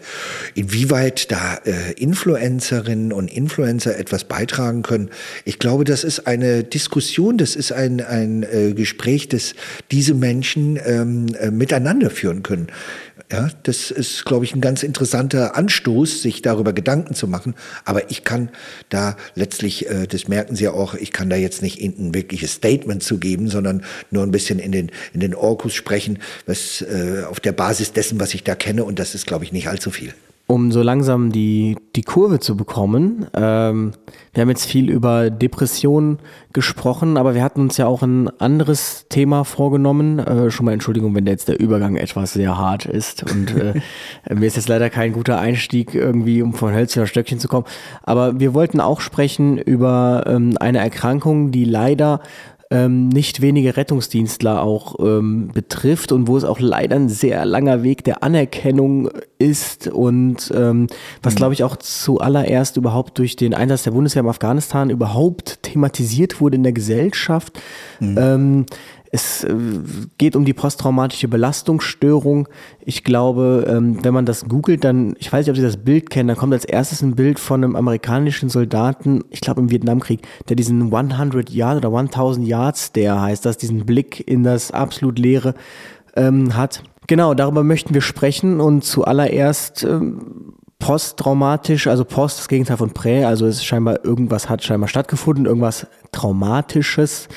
Inwieweit da äh, Influencerinnen und Influencer etwas beitragen können, ich glaube, das ist eine Diskussion, das ist ein, ein äh, Gespräch, das diese Menschen ähm, äh, miteinander führen können. Ja, das ist, glaube ich, ein ganz interessanter Anstoß, sich darüber Gedanken zu machen. Aber ich kann da letztlich, äh, das merken Sie ja auch, ich kann da jetzt nicht ein wirkliches Statement zu geben, sondern nur ein bisschen in den, in den Orkus sprechen, was äh, auf der Basis dessen, was ich da kenne. Und das ist, glaube ich, nicht allzu viel um so langsam die, die Kurve zu bekommen. Ähm, wir haben jetzt viel über Depressionen gesprochen, aber wir hatten uns ja auch ein anderes Thema vorgenommen. Äh, schon mal Entschuldigung, wenn jetzt der Übergang etwas sehr hart ist und äh, mir ist jetzt leider kein guter Einstieg irgendwie, um von Hölzchen auf Stöckchen zu kommen. Aber wir wollten auch sprechen über ähm, eine Erkrankung, die leider ähm, nicht wenige Rettungsdienstler auch ähm, betrifft und wo es auch leider ein sehr langer Weg der Anerkennung ist und ähm, was mhm. glaube ich auch zuallererst überhaupt durch den Einsatz der Bundeswehr im Afghanistan überhaupt thematisiert wurde in der Gesellschaft. Mhm. Es äh, geht um die posttraumatische Belastungsstörung. Ich glaube, ähm, wenn man das googelt, dann, ich weiß nicht, ob Sie das Bild kennen, dann kommt als erstes ein Bild von einem amerikanischen Soldaten, ich glaube im Vietnamkrieg, der diesen 100 Yards oder 1000 Yards, der heißt das, diesen Blick in das absolut Leere ähm, hat. Genau, darüber möchten wir sprechen und zuallererst ähm, posttraumatisch, also post das Gegenteil von prä, also es scheinbar irgendwas hat scheinbar stattgefunden, irgendwas traumatisches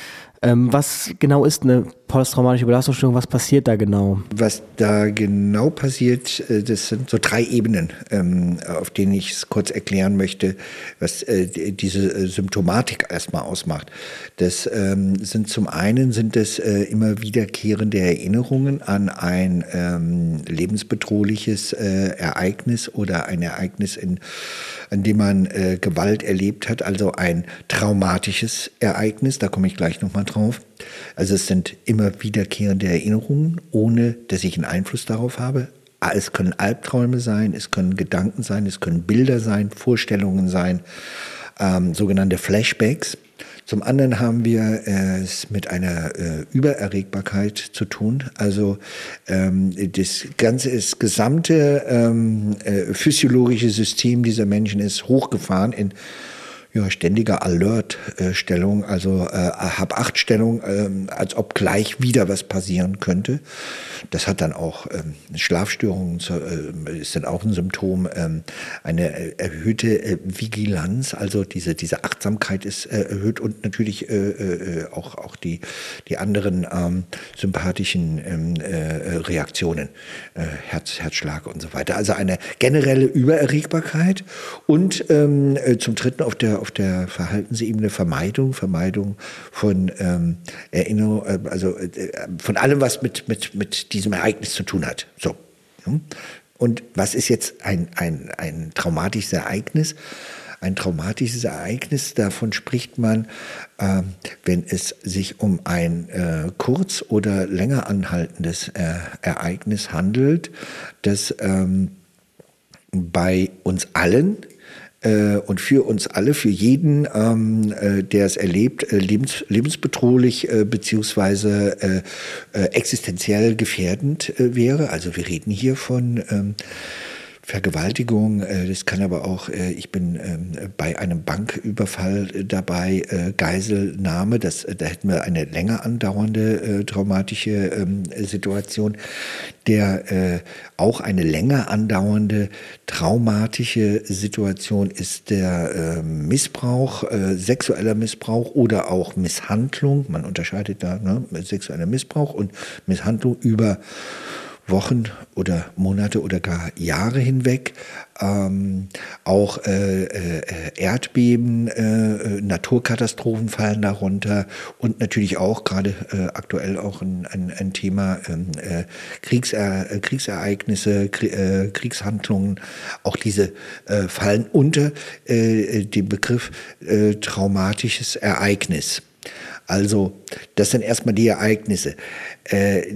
ähm, was genau ist eine posttraumatische Belastungsstörung? Was passiert da genau? Was da genau passiert, äh, das sind so drei Ebenen, ähm, auf denen ich es kurz erklären möchte, was äh, diese äh, Symptomatik erstmal ausmacht. Das ähm, sind zum einen sind es immer wiederkehrende Erinnerungen an ein lebensbedrohliches Ereignis oder ein Ereignis, in, an dem man Gewalt erlebt hat, also ein traumatisches Ereignis. Da komme ich gleich nochmal drauf. Also es sind immer wiederkehrende Erinnerungen, ohne dass ich einen Einfluss darauf habe. Es können Albträume sein, es können Gedanken sein, es können Bilder sein, Vorstellungen sein, ähm, sogenannte Flashbacks. Zum anderen haben wir es mit einer äh, Übererregbarkeit zu tun. Also ähm, das ganze, das gesamte ähm, äh, physiologische System dieser Menschen ist hochgefahren in ja, ständiger Alert-Stellung, also äh, Hab-Acht-Stellung, äh, als ob gleich wieder was passieren könnte. Das hat dann auch ähm, Schlafstörungen, äh, ist dann auch ein Symptom. Ähm, eine äh, erhöhte äh, Vigilanz, also diese, diese Achtsamkeit ist äh, erhöht und natürlich äh, äh, auch, auch die, die anderen ähm, sympathischen ähm, äh, Reaktionen, äh, Herz, Herzschlag und so weiter. Also eine generelle Übererregbarkeit und ähm, äh, zum Dritten auf der auf der Verhaltensebene Vermeidung, Vermeidung von ähm, Erinnerung, äh, also äh, von allem, was mit, mit, mit diesem Ereignis zu tun hat. So. Und was ist jetzt ein, ein, ein traumatisches Ereignis? Ein traumatisches Ereignis, davon spricht man, äh, wenn es sich um ein äh, kurz- oder länger anhaltendes äh, Ereignis handelt, das ähm, bei uns allen äh, und für uns alle, für jeden, ähm, äh, der es erlebt, äh, lebens, lebensbedrohlich äh, beziehungsweise äh, äh, existenziell gefährdend äh, wäre. Also wir reden hier von ähm, Vergewaltigung, äh, das kann aber auch, äh, ich bin ähm, bei einem Banküberfall äh, dabei, Geiselnahme, das, da hätten wir eine länger andauernde traumatische ähm, Situation, der auch eine länger andauernde traumatische Situation ist der Missbrauch, sexueller Missbrauch oder auch Misshandlung, man unterscheidet da ne, sexueller Missbrauch und Misshandlung über Wochen oder Monate oder gar Jahre hinweg. Ähm, auch äh, äh, Erdbeben, äh, äh Naturkatastrophen fallen darunter und natürlich auch gerade äh, aktuell auch ein, ein, ein Thema ähm, äh, Kriegser, Kriegsereignisse, Kriegshandlungen. Auch diese fallen unter den Begriff traumatisches Ereignis. Also, das sind erstmal die Ereignisse. Äh,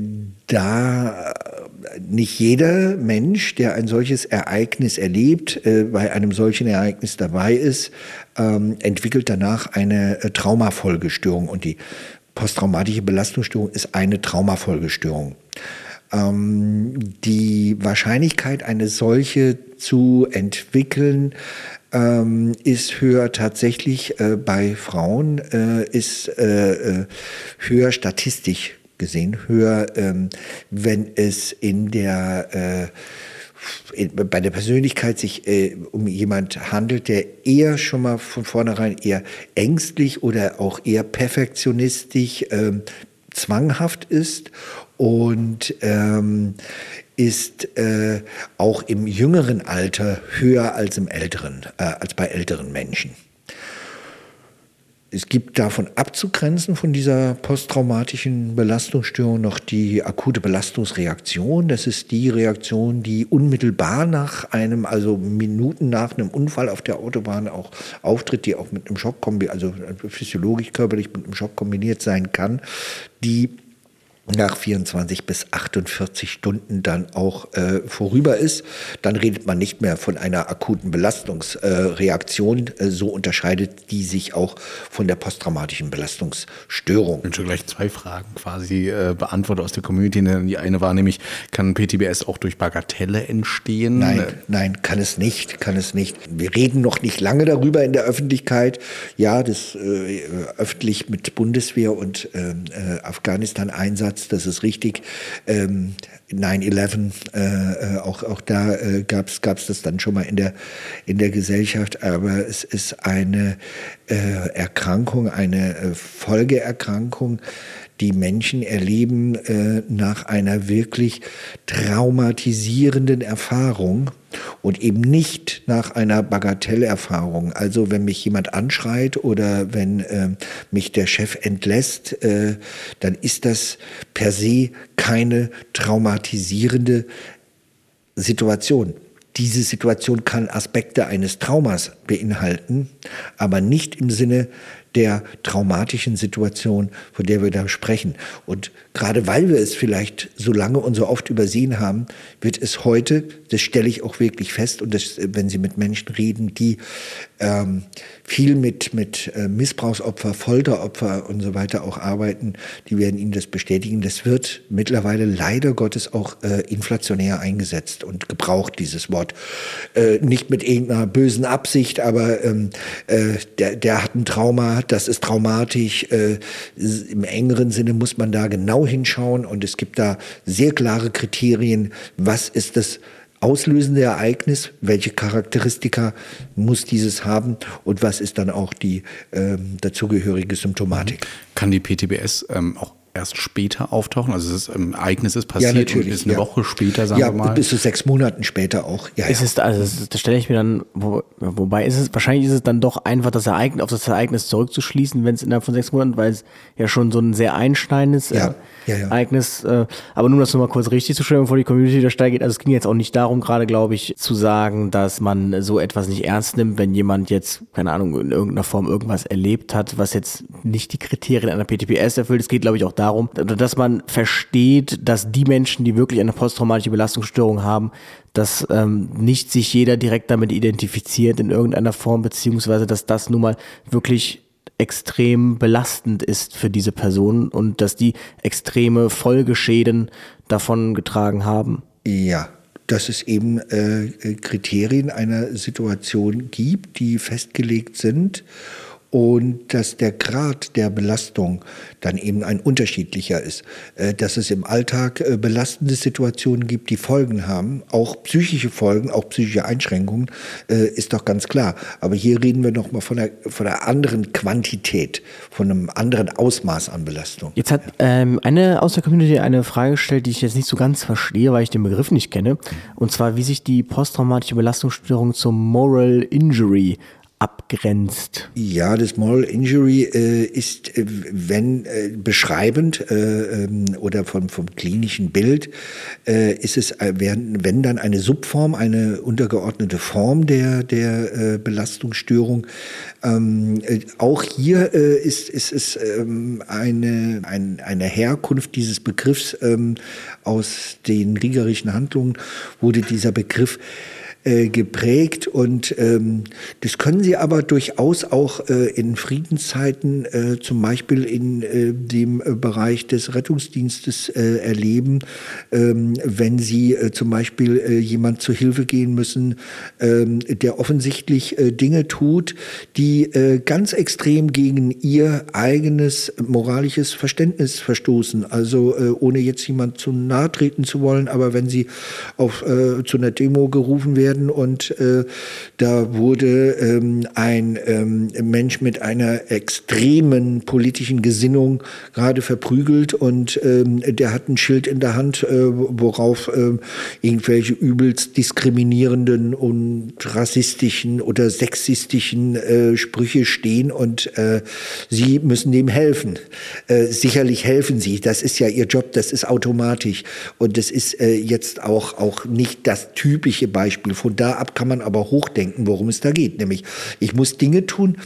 da nicht jeder Mensch, der ein solches Ereignis erlebt, äh, bei einem solchen Ereignis dabei ist, ähm, entwickelt danach eine äh, Traumafolgestörung. Und die posttraumatische Belastungsstörung ist eine Traumafolgestörung. Ähm, die Wahrscheinlichkeit, eine solche zu entwickeln, ähm, ist höher tatsächlich äh, bei Frauen, äh, ist äh, äh höher statistisch gesehen, höher, ähm, wenn es in der äh, bei der Persönlichkeit sich äh, um jemand handelt, der eher schon mal von vornherein eher ängstlich oder auch eher perfektionistisch, ähm, zwanghaft ist und ähm, ist äh, auch im jüngeren Alter höher als im älteren, äh, als bei älteren Menschen. Es gibt davon abzugrenzen von dieser posttraumatischen Belastungsstörung noch die akute Belastungsreaktion. Das ist die Reaktion, die unmittelbar nach einem, also Minuten nach einem Unfall auf der Autobahn auch auftritt, die auch mit einem Schock, also physiologisch, körperlich mit einem Schock kombiniert sein kann, die nach 24 bis 48 Stunden dann auch äh, vorüber ist. Dann redet man nicht mehr von einer akuten Belastungsreaktion. Äh, so unterscheidet die sich auch von der posttraumatischen Belastungsstörung. Ich bin schon gleich zwei Fragen quasi äh, beantwortet aus der Community. Die eine war nämlich, kann PTBS auch durch Bagatelle entstehen? Nein, nein, kann es nicht, kann es nicht. Wir reden noch nicht lange darüber in der Öffentlichkeit. Ja, das äh, öffentlich mit Bundeswehr und ähm, äh, Afghanistan-Einsatz Einsatz, das ist richtig. Ähm, 9-11, äh, äh, auch, auch da äh, gab es das dann schon mal in der, in der Gesellschaft, aber es ist eine äh, Erkrankung, eine äh, Folgeerkrankung, die Menschen erleben äh, nach einer wirklich traumatisierenden Erfahrung und eben nicht nach einer Bagatellerfahrung. Also wenn mich jemand anschreit oder wenn äh, mich der Chef entlässt, äh, dann ist das per se keine traumatisierende Situation. Diese Situation kann Aspekte eines Traumas beinhalten, aber nicht im Sinne der traumatischen Situation, von der wir da sprechen. Und gerade weil wir es vielleicht so lange und so oft übersehen haben, wird es heute, das stelle ich auch wirklich fest, und das, wenn Sie mit Menschen reden, die ähm, viel mit, mit äh, Missbrauchsopfer, Folteropfer und so weiter auch arbeiten, die werden Ihnen das bestätigen. Das wird mittlerweile leider Gottes auch äh, inflationär eingesetzt und gebraucht, dieses Wort. Äh, nicht mit irgendeiner bösen Absicht, aber ähm, äh, der, der hat ein Trauma, das ist traumatisch. Äh, Im engeren Sinne muss man da genau hinschauen und es gibt da sehr klare Kriterien, was ist das auslösende Ereignis, welche Charakteristika muss dieses haben und was ist dann auch die ähm, dazugehörige Symptomatik. Kann die PTBS ähm, auch erst später auftauchen? Also das Ereignis ist passiert ja, natürlich, und ist eine ja. Woche später, sagen ja, wir mal. bis zu sechs Monaten später auch. Ja, ist es, also das, das stelle ich mir dann, wo, wobei ist es, wahrscheinlich ist es dann doch einfach das Ereignis, auf das Ereignis zurückzuschließen, wenn es innerhalb von sechs Monaten, weil es ja schon so ein sehr einschneidendes äh, Ereignis, äh, aber nur das nochmal kurz richtig zu stellen, bevor die Community da steigt, also es ging jetzt auch nicht darum, gerade glaube ich, zu sagen, dass man so etwas nicht ernst nimmt, wenn jemand jetzt, keine Ahnung, in irgendeiner Form irgendwas erlebt hat, was jetzt nicht die Kriterien einer PTPS erfüllt. Es geht, glaube ich, auch darum, dass man versteht, dass die Menschen, die wirklich eine posttraumatische Belastungsstörung haben, dass ähm, nicht sich jeder direkt damit identifiziert in irgendeiner Form, beziehungsweise dass das nun mal wirklich extrem belastend ist für diese Person und dass die extreme Folgeschäden davon getragen haben. Ja, dass es eben äh, Kriterien einer Situation gibt, die festgelegt sind und dass der Grad der Belastung dann eben ein unterschiedlicher ist. Äh, dass es im Alltag äh, belastende Situationen gibt, die Folgen haben, auch psychische Folgen, auch psychische Einschränkungen, äh, ist doch ganz klar. Aber hier reden wir noch mal von einer, von einer anderen Quantität, von einem anderen Ausmaß an Belastung. Jetzt hat ähm, eine aus der Community eine Frage gestellt, die ich jetzt nicht so ganz verstehe, weil ich den Begriff nicht kenne. Und zwar, wie sich die posttraumatische Belastungsstörung zum Moral Injury abgrenzt? Ja, das Moral Injury äh, ist, äh, wenn äh, beschreibend äh, ähm, oder vom, vom klinischen Bild, äh, ist es, äh, wenn, wenn dann eine Subform, eine untergeordnete Form der, der Belastungsstörung. Ähm, auch hier ist, ist es ähm, eine, ein, eine Herkunft dieses Begriffs ähm, aus den kriegerischen Handlungen, wurde dieser Begriff äh, geprägt und ähm, das können Sie aber durchaus auch äh, in Friedenszeiten, äh, zum Beispiel in äh, dem äh, Bereich des Rettungsdienstes äh, erleben, ähm, wenn Sie äh, zum Beispiel äh, jemand zu Hilfe gehen müssen, ähm, der offensichtlich äh, Dinge tut, die äh, ganz extrem gegen Ihr eigenes moralisches Verständnis verstoßen. Also äh, ohne jetzt jemand zu nahe treten zu wollen, aber wenn Sie auf, äh, zu einer Demo gerufen werden und äh, da wurde ähm, ein ähm, Mensch mit einer extremen politischen Gesinnung gerade verprügelt. Und ähm, der hat ein Schild in der Hand, äh, worauf äh, irgendwelche übelst diskriminierenden und rassistischen oder sexistischen äh, Sprüche stehen. Und äh, sie müssen dem helfen. Äh, sicherlich helfen sie, das ist ja ihr Job, das ist automatisch. Und das ist äh, jetzt auch, auch nicht das typische Beispiel. Von da ab kann man aber hochdenken, worum es da geht. Nämlich, ich muss Dinge tun,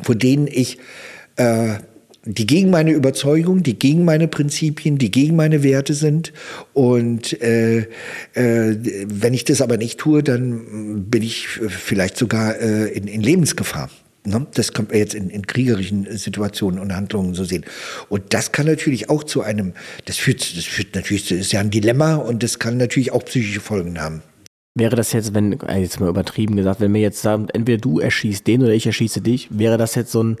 von denen ich äh, die gegen meine Überzeugung, die gegen meine Prinzipien, die gegen meine Werte sind. Und äh, äh, wenn ich das aber nicht tue, dann bin ich vielleicht sogar äh, in, in Lebensgefahr. Ne? Das kommt jetzt in, in kriegerischen Situationen und Handlungen so sehen. Und das kann natürlich auch zu einem, das führt, das führt natürlich, das ist ja ein Dilemma und das kann natürlich auch psychische Folgen haben. Wäre das jetzt, wenn, äh, jetzt mal übertrieben gesagt, wenn wir jetzt sagen, entweder du erschießt den oder ich erschieße dich, wäre das jetzt so ein.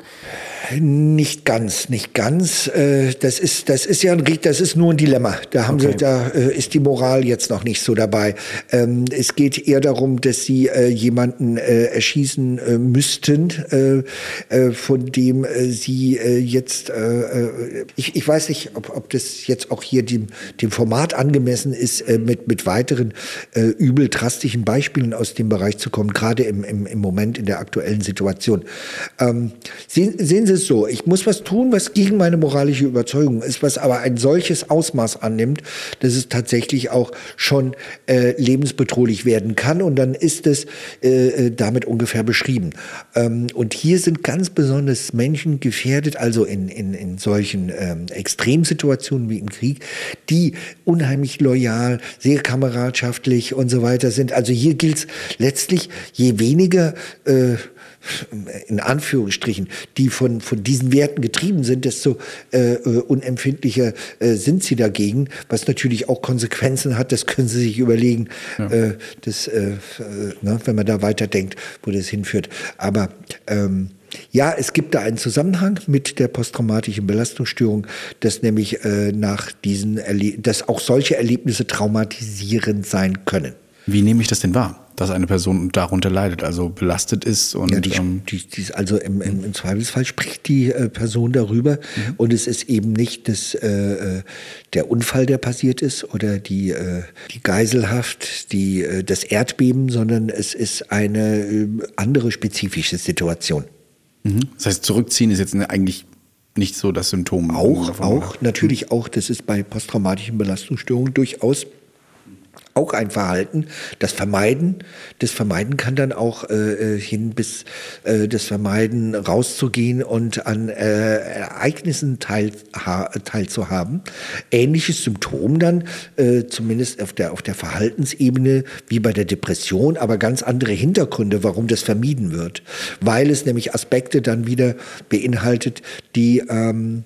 Nicht ganz, nicht ganz. Äh, das ist, das ist ja ein, das ist nur ein Dilemma. Da haben okay. sie, da äh, ist die Moral jetzt noch nicht so dabei. Ähm, es geht eher darum, dass sie jemanden erschießen müssten, von dem sie jetzt, ich, ich weiß nicht, ob, ob das jetzt auch hier dem, dem Format angemessen ist, mit, mit weiteren Übeltaten drastischen Beispielen aus dem Bereich zu kommen, gerade im, im, im Moment in der aktuellen Situation. Ähm, sehen, sehen Sie es so, ich muss was tun, was gegen meine moralische Überzeugung ist, was aber ein solches Ausmaß annimmt, dass es tatsächlich auch schon äh, lebensbedrohlich werden kann und dann ist es äh, äh damit ungefähr beschrieben. Ähm, und hier sind ganz besonders Menschen gefährdet, also in, in, in solchen ähm, Extremsituationen wie im Krieg, die unheimlich loyal, sehr kameradschaftlich und so weiter sind. Also hier gilt es letztlich, je weniger äh, in Anführungsstrichen, die von, von diesen Werten getrieben sind, desto äh, äh, unempfindlicher äh, sind sie dagegen, was natürlich auch Konsequenzen hat, das können Sie sich überlegen, ja. äh, das, äh, äh, ne, wenn man da weiterdenkt, wo das hinführt. Aber ähm, ja, es gibt da einen Zusammenhang mit der posttraumatischen Belastungsstörung, dass nämlich äh, nach diesen, Erle dass auch solche Erlebnisse traumatisierend sein können. Wie nehme ich das denn wahr, dass eine Person darunter leidet, also belastet ist? Und, ja, die, ähm die, die, also im, im, im, Zweifelsfall spricht die äh, Person darüber mhm. und es ist eben nicht das, äh, äh, der Unfall, der passiert ist oder die, äh, die Geiselhaft, die, äh, das Erdbeben, sondern es ist eine äh, andere spezifische Situation. Mhm. Das heißt, zurückziehen ist jetzt eigentlich nicht so das Symptom. Auch, auch, natürlich auch. Das ist bei posttraumatischen Belastungsstörungen durchaus auch ein Verhalten. Das Vermeiden, das Vermeiden kann dann auch äh, äh, hin bis äh, das Vermeiden rauszugehen und an äh, Ereignissen teil, ha, teilzuhaben. Ähnliches Symptom dann, äh, zumindest auf der, auf der Verhaltensebene wie bei der Depression, aber ganz andere Hintergründe, warum das vermieden wird. Weil es nämlich Aspekte dann wieder beinhaltet, die ähm,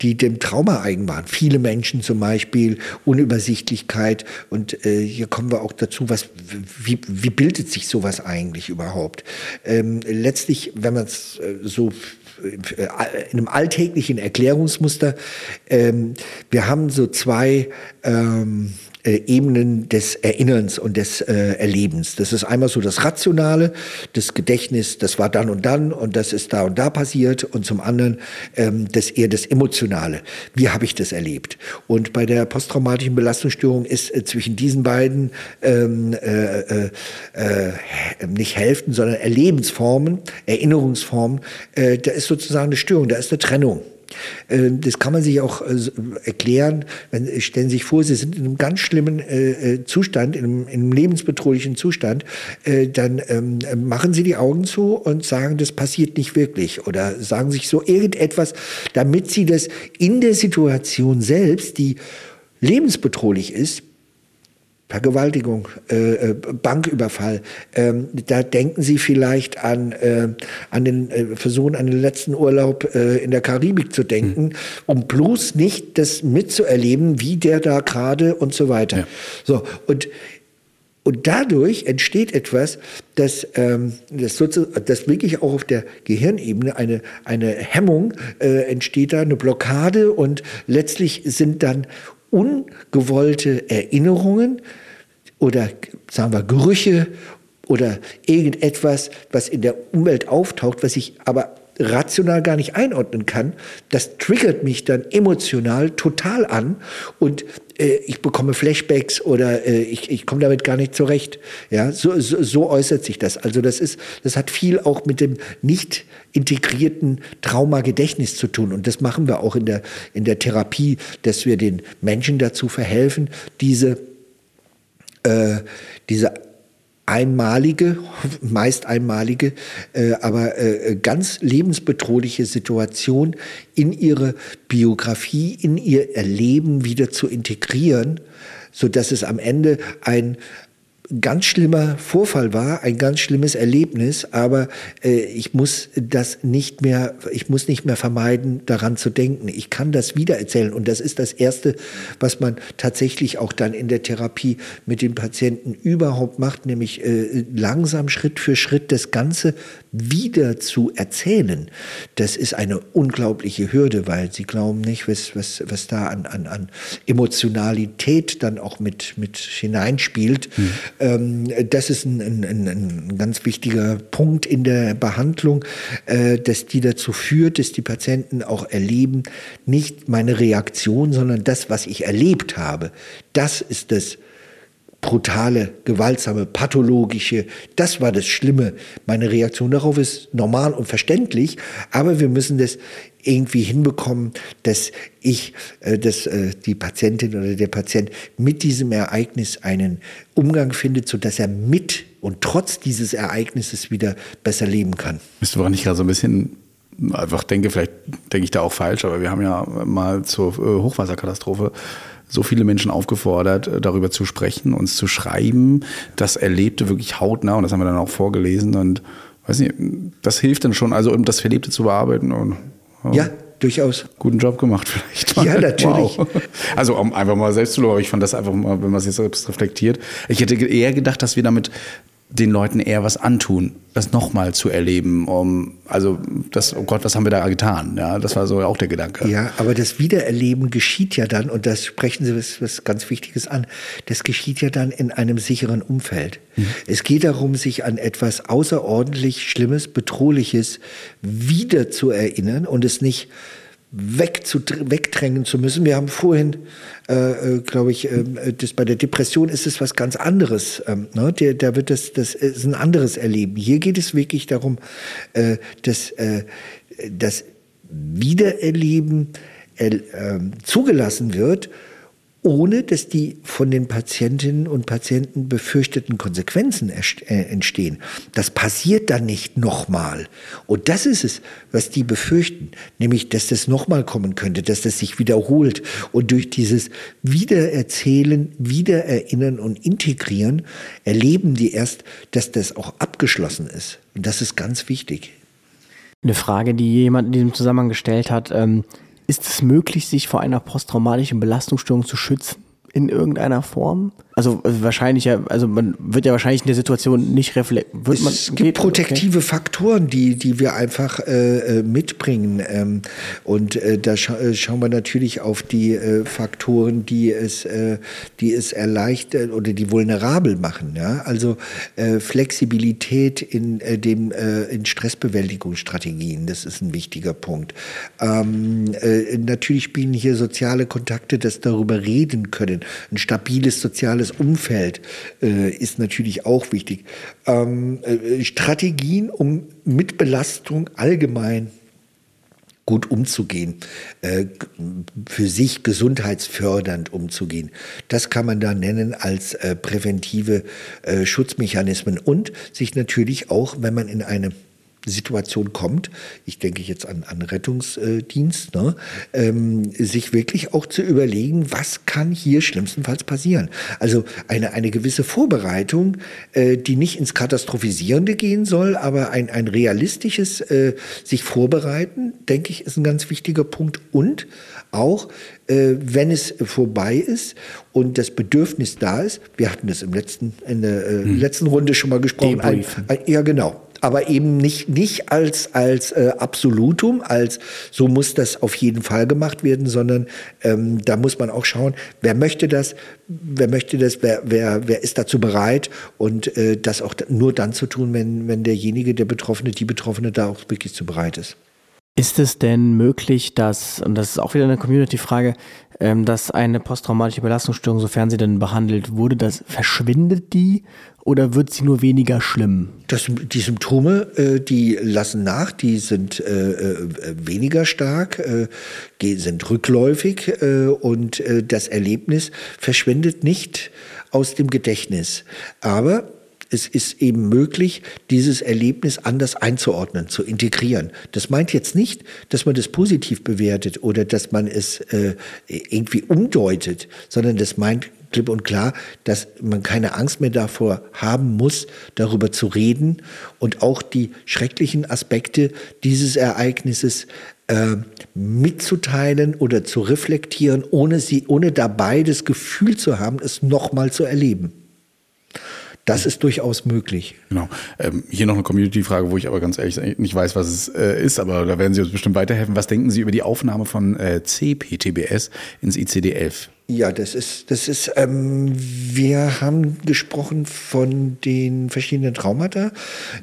die dem Trauma eigen waren. Viele Menschen zum Beispiel, Unübersichtlichkeit. Und äh, hier kommen wir auch dazu, was, wie, wie bildet sich sowas eigentlich überhaupt? Ähm, letztlich, wenn man es äh, so äh, in einem alltäglichen Erklärungsmuster, ähm, wir haben so zwei ähm, äh, Ebenen des Erinnerns und des äh, Erlebens. Das ist einmal so das Rationale, das Gedächtnis, das war dann und dann und das ist da und da passiert und zum anderen ähm, das eher das Emotionale. Wie habe ich das erlebt? Und bei der posttraumatischen Belastungsstörung ist äh, zwischen diesen beiden ähm, äh, äh, äh nicht Hälften, sondern Erlebensformen, Erinnerungsformen, äh, da ist sozusagen eine Störung, da ist eine Trennung. Ähm, das kann man sich auch äh, erklären. Wenn, stellen Sie sich vor, Sie sind in einem ganz schlimmen äh, äh, Zustand, in einem, in einem lebensbedrohlichen Zustand, dann ähm, machen Sie die Augen zu und sagen, das passiert nicht wirklich. Oder sagen sich so irgendetwas, damit Sie das in der Situation selbst, die lebensbedrohlich ist, Vergewaltigung, äh, äh, Banküberfall. Ähm, da denken Sie vielleicht an, äh, an den äh, versuchen, an den letzten Urlaub äh, in der Karibik zu denken, mhm. um bloß nicht das mitzuerleben, wie der da gerade und so weiter. Ja. So und und dadurch entsteht etwas, das, ähm, das, das wirklich auch auf der Gehirnebene eine, eine Hemmung äh, entsteht da, eine Blockade und letztlich sind dann ungewollte Erinnerungen oder sagen wir Gerüche oder irgendetwas, was in der Umwelt auftaucht, was ich aber rational gar nicht einordnen kann, das triggert mich dann emotional total an und äh, ich bekomme Flashbacks oder äh, ich, ich komme damit gar nicht zurecht. Ja, so, so, so äußert sich das. Also das ist, das hat viel auch mit dem nicht integrierten Traumagedächtnis zu tun. Und das machen wir auch in der, in der Therapie, dass wir den Menschen dazu verhelfen, diese, äh, diese einmalige, meist einmalige, äh, aber äh, ganz lebensbedrohliche Situation in ihre Biografie, in ihr Erleben wieder zu integrieren, so dass es am Ende ein, ganz schlimmer Vorfall war, ein ganz schlimmes Erlebnis, aber äh, ich muss das nicht mehr, ich muss nicht mehr vermeiden, daran zu denken. Ich kann das wiedererzählen und das ist das Erste, was man tatsächlich auch dann in der Therapie mit den Patienten überhaupt macht, nämlich äh, langsam Schritt für Schritt das Ganze wieder zu erzählen. Das ist eine unglaubliche Hürde, weil sie glauben nicht, was, was, was da an, an, an Emotionalität dann auch mit, mit hineinspielt. Mhm ähm, das ist ein, ein, ein, ganz wichtiger Punkt in der Behandlung, äh, dass die dazu führt, dass die Patienten auch erleben, nicht meine Reaktion, sondern das, was ich erlebt habe. Das ist das brutale, gewaltsame, pathologische, das war das Schlimme. Meine Reaktion darauf ist normal und verständlich, aber wir müssen das irgendwie hinbekommen, dass ich, äh, dass äh, die Patientin oder der Patient mit diesem Ereignis einen Umgang findet, sodass er mit und trotz dieses Ereignisses wieder besser leben kann. Bist du, woran ich gerade so ein bisschen einfach denke, vielleicht denke ich da auch falsch, aber wir haben ja mal zur äh, Hochwasserkatastrophe so viele Menschen aufgefordert, darüber zu sprechen, uns zu schreiben. Das Erlebte wirklich hautnah und das haben wir dann auch vorgelesen und weiß nicht, das hilft dann schon, also um das Verlebte zu bearbeiten und ja, durchaus. Guten Job gemacht vielleicht. Ja, natürlich. Wow. Also um einfach mal selbst zu loben, ich fand das einfach mal, wenn man es jetzt selbst reflektiert. Ich hätte eher gedacht, dass wir damit den Leuten eher was antun, das nochmal zu erleben. Um, also, das, oh Gott, was haben wir da getan? Ja, das war so auch der Gedanke. Ja, aber das Wiedererleben geschieht ja dann, und das sprechen Sie was, was ganz Wichtiges an, das geschieht ja dann in einem sicheren Umfeld. Mhm. Es geht darum, sich an etwas außerordentlich Schlimmes, Bedrohliches wieder zu erinnern und es nicht wegdrängen zu müssen. Wir haben vorhin, äh, äh glaube ich, äh, das bei der Depression ist es was ganz anderes. Ähm, ne? der, da wird das, das ist ein anderes Erleben. Hier geht es wirklich darum, äh, dass äh, das Wiedererleben äh, zugelassen wird ohne dass die von den Patientinnen und Patienten befürchteten Konsequenzen äh, entstehen. Das passiert dann nicht nochmal. Und das ist es, was die befürchten, nämlich, dass das nochmal kommen könnte, dass das sich wiederholt. Und durch dieses Wiedererzählen, Wiedererinnern und Integrieren erleben die erst, dass das auch abgeschlossen ist. Und das ist ganz wichtig. Eine Frage, die jemand in diesem Zusammenhang gestellt hat, ähm ist es möglich, sich vor einer posttraumatischen Belastungsstörung zu schützen? in irgendeiner Form? Also äh, wahrscheinlich ja, also man wird ja wahrscheinlich in der Situation nicht reflektieren. Es gibt geht, protektive okay. Faktoren, die, die wir einfach äh, äh, mitbringen. Ähm, und äh, da scha äh, schauen wir natürlich auf die äh, Faktoren, die es, die es erleichtern oder die vulnerabel machen. Ja? Also Flexibilität in dem in Stressbewältigungsstrategien, das ist ein wichtiger Punkt. Ähm, natürlich spielen hier soziale Kontakte, das darüber reden können ein stabiles soziales Umfeld äh, ist natürlich auch wichtig. Ähm, äh, Strategien, um mit Belastung allgemein gut umzugehen, äh, für sich gesundheitsfördernd umzugehen. Das kann man da nennen als äh, präventive äh, Schutzmechanismen und sich natürlich auch, wenn man in eine Situation kommt, ich denke jetzt an, an Rettungsdienst, ne, ähm, sich wirklich auch zu überlegen, was kann hier schlimmstenfalls passieren. Also eine, eine gewisse Vorbereitung, äh, die nicht ins Katastrophisierende gehen soll, aber ein, ein realistisches äh, sich vorbereiten, denke ich, ist ein ganz wichtiger Punkt. Und auch, äh, wenn es vorbei ist und das Bedürfnis da ist, wir hatten das im letzten, in der äh, hm. letzten Runde schon mal gesprochen. Ein, ein, ja, genau aber eben nicht, nicht als, als äh, Absolutum, als so muss das auf jeden Fall gemacht werden, sondern ähm, da muss man auch schauen, wer möchte das, wer möchte das, wer, wer, wer ist dazu bereit und äh, das auch nur dann zu tun, wenn, wenn derjenige, der Betroffene, die Betroffene da auch wirklich zu bereit ist. Ist es denn möglich, dass, und das ist auch wieder eine Community-Frage, ähm, dass eine posttraumatische Belastungsstörung, sofern sie denn behandelt wurde, das verschwindet die oder wird sie nur weniger schlimm? Das, die Symptome, äh, die lassen nach, die sind äh, äh weniger stark, äh, sind rückläufig äh, und äh, das Erlebnis verschwindet nicht aus dem Gedächtnis. Aber es ist eben möglich, dieses Erlebnis anders einzuordnen, zu integrieren. Das meint jetzt nicht, dass man das positiv bewertet oder dass man es äh, irgendwie umdeutet, sondern das meint klipp und klar, dass man keine Angst mehr davor haben muss, darüber zu reden und auch die schrecklichen Aspekte dieses Ereignisses äh, mitzuteilen oder zu reflektieren, ohne sie, ohne dabei das Gefühl zu haben, es nochmal zu erleben. Das ist durchaus möglich. Genau. Ähm, hier noch eine Community-Frage, wo ich aber ganz ehrlich nicht weiß, was es äh, ist, aber da werden Sie uns bestimmt weiterhelfen. Was denken Sie über die Aufnahme von äh, CPTBS ins ICD-11? Ja, das ist, das ist, ähm, wir haben gesprochen von den verschiedenen Traumata.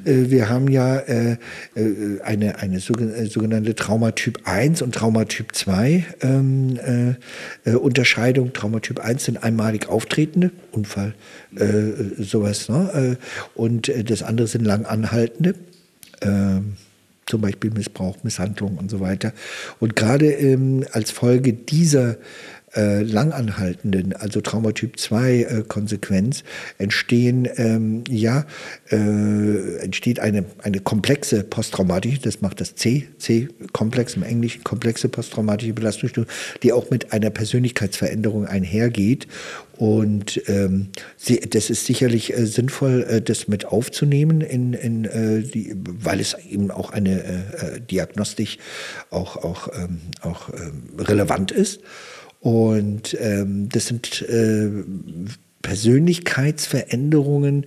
Äh, wir haben ja äh, äh eine, eine äh, sogenannte Traumatyp 1 und Traumatyp 2 ähm, äh, äh, Unterscheidung. Traumatyp 1 sind einmalig auftretende, Unfall, sowas, ne? und das andere sind lang anhaltende. Ähm, zum Beispiel Missbrauch, Misshandlung und so weiter. Und gerade ähm, als Folge dieser äh, langanhaltenden, also Traumatyp 2 äh, Konsequenz, entstehen, ähm, ja, äh, entsteht eine, eine komplexe posttraumatische, das macht das C, C-Komplex im Englischen, komplexe posttraumatische Belastungsstörung, die auch mit einer Persönlichkeitsveränderung einhergeht. Und ähm, sie, das ist sicherlich äh, sinnvoll, äh, das mit aufzunehmen, in, in, äh, die, weil es eben auch eine äh, äh Diagnostik auch, auch, ähm, auch ähm, relevant ist. Und ähm, das sind äh, Persönlichkeitsveränderungen,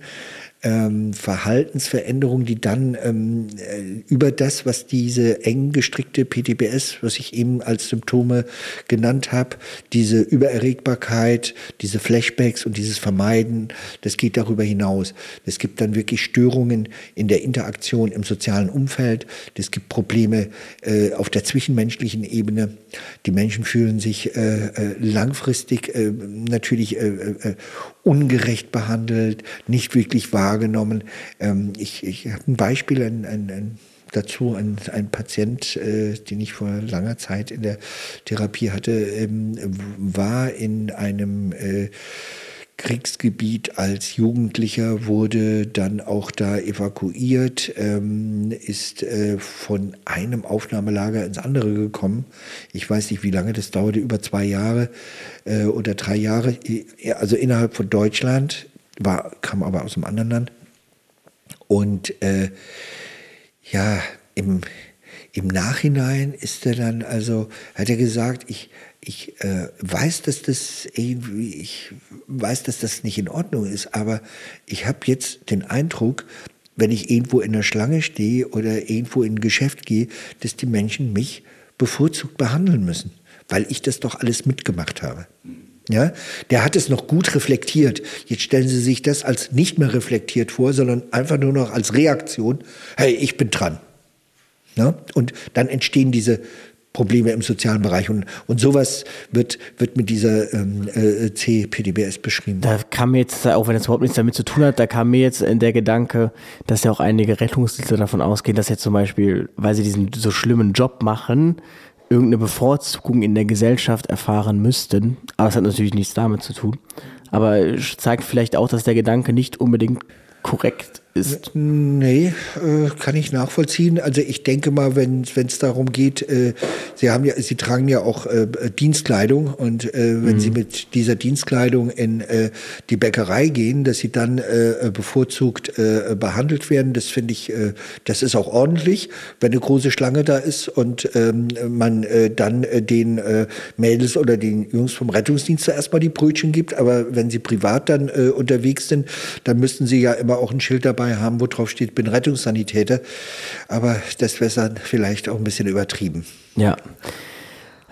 ähm, Verhaltensveränderungen, die dann ähm, äh, über das, was diese eng gestrickte PTBS, was ich eben als Symptome genannt habe, diese Übererregbarkeit, diese Flashbacks und dieses Vermeiden, das geht darüber hinaus. Es gibt dann wirklich Störungen in der Interaktion im sozialen Umfeld. Es gibt Probleme äh, auf der zwischenmenschlichen Ebene. Die Menschen fühlen sich äh, äh langfristig äh, natürlich äh, ungerecht behandelt, nicht wirklich wahrgenommen. Ähm, ich ich habe ein Beispiel, ein, ein, ein dazu ein, ein Patient, äh, den ich vor langer Zeit in der Therapie hatte, ähm, war in einem äh, Kriegsgebiet als Jugendlicher, wurde dann auch da evakuiert, ähm, ist äh, von einem Aufnahmelager ins andere gekommen. Ich weiß nicht, wie lange das dauerte, über zwei Jahre äh, oder drei Jahre, also innerhalb von Deutschland, war, kam aber aus einem anderen Land. Und äh, ja, im, im Nachhinein ist er dann, also hat er gesagt, ich, ich äh, weiß, dass das irgendwie, ich weiß, dass das nicht in Ordnung ist, aber ich habe jetzt den Eindruck, wenn ich irgendwo in der Schlange stehe oder irgendwo in ein Geschäft gehe, dass die Menschen mich bevorzugt behandeln müssen, weil ich das doch alles mitgemacht habe. Ja, der hat es noch gut reflektiert. Jetzt stellen Sie sich das als nicht mehr reflektiert vor, sondern einfach nur noch als Reaktion. Hey, ich bin dran. Ja? Und dann entstehen diese Probleme im sozialen Bereich. Und, und sowas wird, wird mit dieser ähm, äh, CPDBS beschrieben. Da kam mir jetzt, auch wenn es überhaupt nichts damit zu tun hat, da kam mir jetzt der Gedanke, dass ja auch einige Rettungsdienste davon ausgehen, dass jetzt zum Beispiel, weil sie diesen so schlimmen Job machen, irgendeine Bevorzugung in der Gesellschaft erfahren müssten. Aber das hat natürlich nichts damit zu tun. Aber zeigt vielleicht auch, dass der Gedanke nicht unbedingt korrekt ist? Nee, äh, kann ich nachvollziehen. Also ich denke mal, wenn es darum geht, äh, Sie haben ja, Sie tragen ja auch äh, Dienstkleidung und äh, wenn mhm. Sie mit dieser Dienstkleidung in äh, die Bäckerei gehen, dass Sie dann äh, bevorzugt behandelt werden, das finde ich, das ist auch ordentlich, wenn eine große Schlange da ist und ähm, man dann den Mädels oder den Jungs vom Rettungsdienst erstmal die Brötchen gibt. Aber wenn Sie privat dann unterwegs sind, dann müssten Sie ja immer auch ein Schild dabei dabei haben, wo drauf steht, bin Rettungssanitäter. Aber das wäre dann vielleicht auch ein bisschen übertrieben. Ja.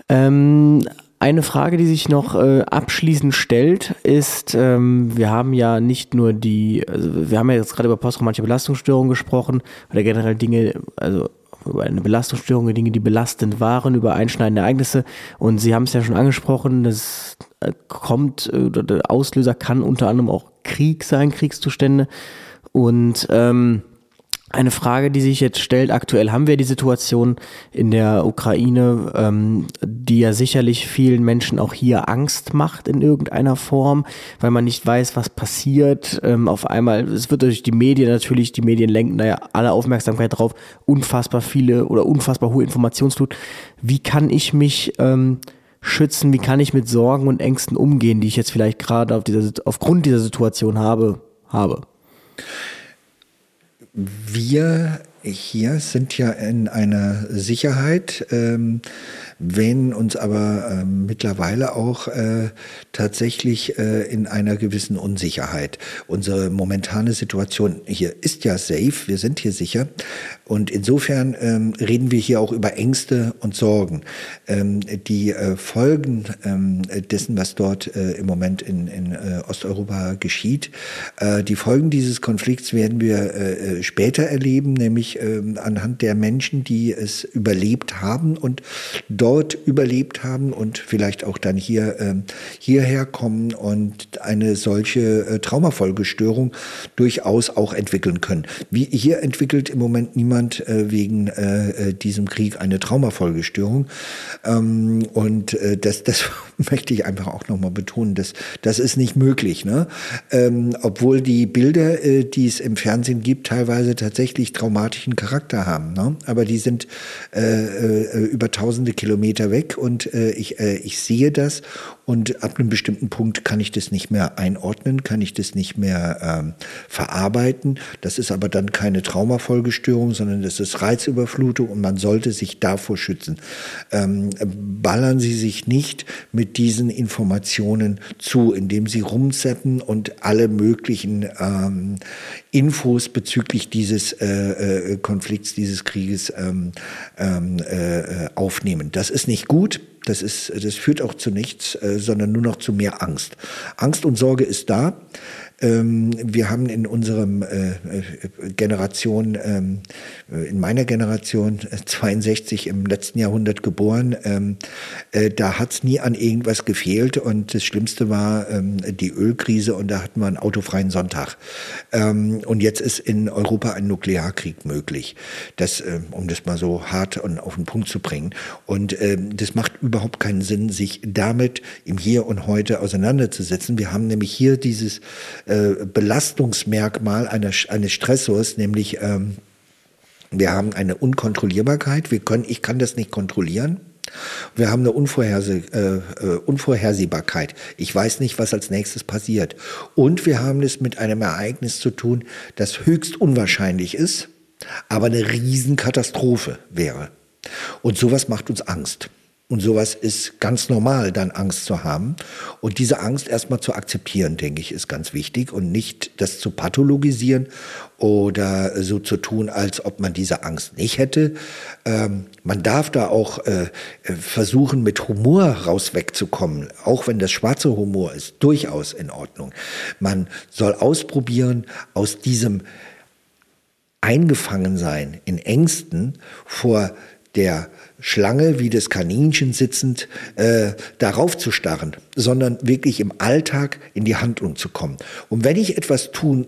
Ähm, eine Frage, die sich noch äh, abschließend stellt, ist, ähm, wir haben ja nicht nur die, also wir haben ja jetzt gerade über posttraumatische Belastungsstörungen gesprochen oder generell Dinge, also über eine Belastungsstörung, Dinge, die belastend waren, über einschneidende Ereignisse. Und Sie haben es ja schon angesprochen, das äh, kommt, äh, der Auslöser kann unter anderem auch Krieg sein, Kriegszustände. Und ähm, eine Frage, die sich jetzt stellt, aktuell haben wir die Situation in der Ukraine, ähm, die ja sicherlich vielen Menschen auch hier Angst macht in irgendeiner Form, weil man nicht weiß, was passiert. Ähm, auf einmal, es wird durch die Medien natürlich, die Medien lenken da ja alle Aufmerksamkeit drauf, unfassbar viele oder unfassbar hohe Informationsflut. Wie kann ich mich ähm, schützen? Wie kann ich mit Sorgen und Ängsten umgehen, die ich jetzt vielleicht gerade auf dieser, aufgrund dieser Situation habe? habe? Wir hier sind ja in einer Sicherheit. Ähm, wähnen uns aber äh, mittlerweile auch äh, tatsächlich äh, in einer gewissen Unsicherheit. Unsere momentane Situation hier ist ja safe, wir sind hier sicher und insofern ähm, reden wir hier auch über Ängste und Sorgen. Ähm, die äh, Folgen ähm, dessen, was dort äh, im Moment in, in äh, Osteuropa geschieht, die Folgen dieses Konflikts werden wir später erleben, nämlich äh, anhand der Menschen, die es überlebt haben und dort dort überlebt haben und vielleicht auch dann hier äh, hierher kommen und eine solche äh, Traumafolgestörung durchaus auch entwickeln können. Wie hier entwickelt im Moment niemand äh, wegen äh, äh diesem Krieg eine Traumafolgestörung ähm, und äh, das, das möchte ich einfach auch nochmal betonen, dass das ist nicht möglich, ne? Ähm, obwohl die Bilder, die es im Fernsehen gibt, teilweise tatsächlich traumatischen Charakter haben, ne? aber die sind über tausende Kilometer Kilometer weg und äh, ich, äh, ich sehe das und ab einem bestimmten Punkt kann ich das nicht mehr einordnen, kann ich das nicht mehr ähm, verarbeiten. Das ist aber dann keine Traumafolgestörung, sondern das ist Reizüberflutung und man sollte sich davor schützen. Ähm, ballern Sie sich nicht mit diesen Informationen zu, indem Sie rumseppen und alle möglichen ähm, Infos bezüglich dieses äh, äh, Konflikts, dieses Krieges ähm, ähm, äh, aufnehmen. Das ist nicht gut. Das, ist, das führt auch zu nichts, äh, sondern nur noch zu mehr Angst. Angst und Sorge ist da. Ähm, wir haben in unserem äh, äh, Generation, ähm, äh, in meiner Generation, 62 im letzten Jahrhundert geboren, ähm, äh, da hat es nie an irgendwas gefehlt und das Schlimmste war ähm, die Ölkrise und da hatten wir einen autofreien Sonntag. Ähm, und jetzt ist in Europa ein Nuklearkrieg möglich. Das, äh, um das mal so hart und auf den Punkt zu bringen. Und ähm, das macht überhaupt keinen Sinn, sich damit im Hier und Heute auseinanderzusetzen. Wir haben nämlich hier dieses äh, Belastungsmerkmal einer, eines Stressors, nämlich ähm, wir haben eine Unkontrollierbarkeit. Wir können, ich kann das nicht kontrollieren. Wir haben eine Unvorherse äh, äh, Unvorhersehbarkeit. Ich weiß nicht, was als nächstes passiert. Und wir haben es mit einem Ereignis zu tun, das höchst unwahrscheinlich ist, aber eine Riesenkatastrophe wäre. Und sowas macht uns Angst. Und sowas ist ganz normal, dann Angst zu haben. Und diese Angst erstmal zu akzeptieren, denke ich, ist ganz wichtig und nicht das zu pathologisieren oder so zu tun, als ob man diese Angst nicht hätte. Ähm, man darf da auch äh, versuchen, mit Humor raus wegzukommen, auch wenn das schwarze Humor ist, durchaus in Ordnung. Man soll ausprobieren, aus diesem Eingefangensein in Ängsten vor der Schlange wie das Kaninchen sitzend äh, darauf zu starren, sondern wirklich im Alltag in die Handlung zu kommen. Und wenn ich etwas tun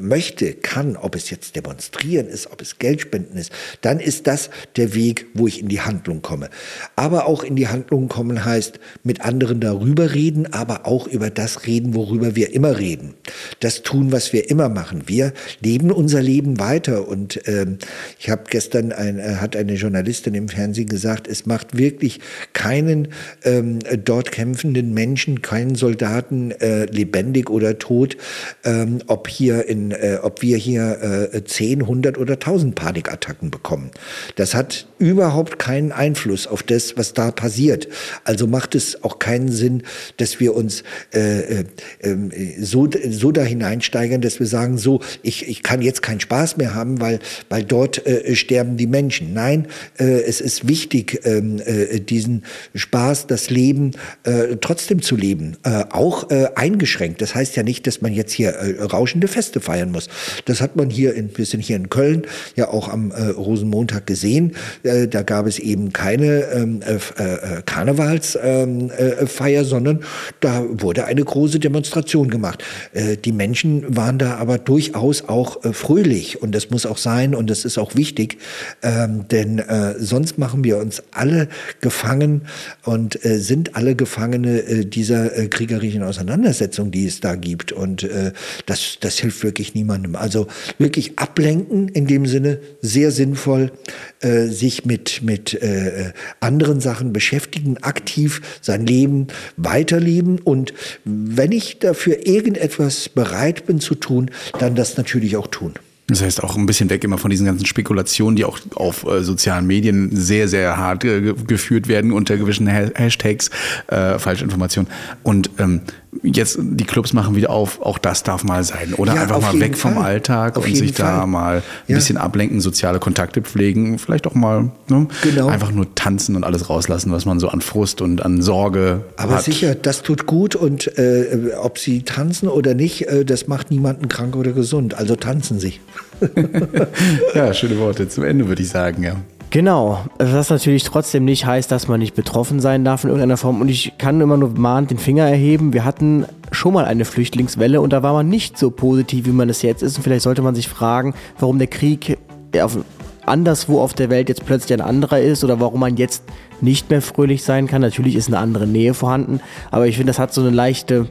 möchte, kann, ob es jetzt demonstrieren ist, ob es Geldspenden ist, dann ist das der Weg, wo ich in die Handlung komme. Aber auch in die Handlung kommen heißt, mit anderen darüber reden, aber auch über das reden, worüber wir immer reden. Das tun, was wir immer machen. Wir leben unser Leben weiter. Und ähm, ich habe gestern, ein, äh, hat eine Journalistin im Fernsehen gesagt, es macht wirklich keinen ähm, dort kämpfenden Menschen, keinen Soldaten äh, lebendig oder tot, ähm, ob hier in, äh, ob wir hier äh, 10, 100 oder 1000 Panikattacken bekommen. Das hat überhaupt keinen Einfluss auf das, was da passiert. Also macht es auch keinen Sinn, dass wir uns äh, äh, ähm, so, so da hineinsteigern, dass wir sagen, so, ich, ich kann jetzt keinen Spaß mehr haben, weil, weil dort äh, sterben die Menschen. Nein, äh, es ist wichtig, ähm, äh, diesen Spaß, das Leben äh, trotzdem zu leben, äh, auch äh, eingeschränkt. Das heißt ja nicht, dass man jetzt hier äh, rauschende Feste feiern muss. Das hat man hier, in, wir sind hier in Köln, ja auch am äh, Rosenmontag gesehen. Äh, da gab es eben keine ähm, äh, äh, Karnevalsfeier, ähm, äh, sondern da wurde eine große Demonstration gemacht. Äh, die Menschen waren da aber durchaus auch äh, fröhlich und das muss auch sein und das ist auch wichtig, ähm, denn äh, sonst machen wir uns alle gefangen und äh, sind alle Gefangene äh, dieser äh, kriegerischen Auseinandersetzung, die es da gibt und äh, das, das hilft wirklich niemandem. Also wirklich ablenken in dem Sinne, sehr sinnvoll, äh, sich mit, mit äh, anderen Sachen beschäftigen, aktiv sein Leben weiterleben und wenn ich dafür irgendetwas bereit bin zu tun, dann das natürlich auch tun. Das heißt auch ein bisschen weg immer von diesen ganzen Spekulationen, die auch auf äh, sozialen Medien sehr, sehr hart äh, geführt werden unter gewissen Hashtags, äh, falsche Informationen. Und ähm, jetzt die Clubs machen wieder auf, auch das darf mal sein. Oder ja, einfach mal weg Fall. vom Alltag auf und sich Fall. da mal ein ja. bisschen ablenken, soziale Kontakte pflegen, vielleicht auch mal ne? genau. einfach nur tanzen und alles rauslassen, was man so an Frust und an Sorge Aber hat. sicher, das tut gut und äh, ob sie tanzen oder nicht, äh, das macht niemanden krank oder gesund. Also tanzen sie. ja, schöne Worte zum Ende, würde ich sagen, ja. Genau, was natürlich trotzdem nicht heißt, dass man nicht betroffen sein darf in irgendeiner Form. Und ich kann immer nur mahnt den Finger erheben. Wir hatten schon mal eine Flüchtlingswelle und da war man nicht so positiv, wie man es jetzt ist. Und vielleicht sollte man sich fragen, warum der Krieg auf, anderswo auf der Welt jetzt plötzlich ein anderer ist oder warum man jetzt nicht mehr fröhlich sein kann. Natürlich ist eine andere Nähe vorhanden, aber ich finde, das hat so eine leichte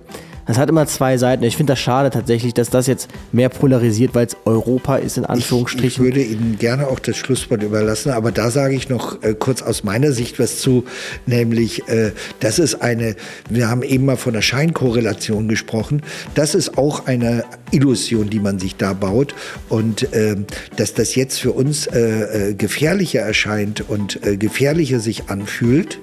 das hat immer zwei Seiten. Ich finde das schade tatsächlich, dass das jetzt mehr polarisiert, weil es Europa ist, in Anführungsstrichen. Ich, ich, würde Ihnen gerne auch das Schlusswort überlassen, aber da sage ich noch äh, kurz aus meiner Sicht was zu, nämlich, äh, das ist eine, wir haben eben mal von der Scheinkorrelation gesprochen, das ist auch eine Illusion, die man sich da baut und äh, dass das jetzt für uns äh, äh, gefährlicher erscheint und äh, gefährlicher sich anfühlt,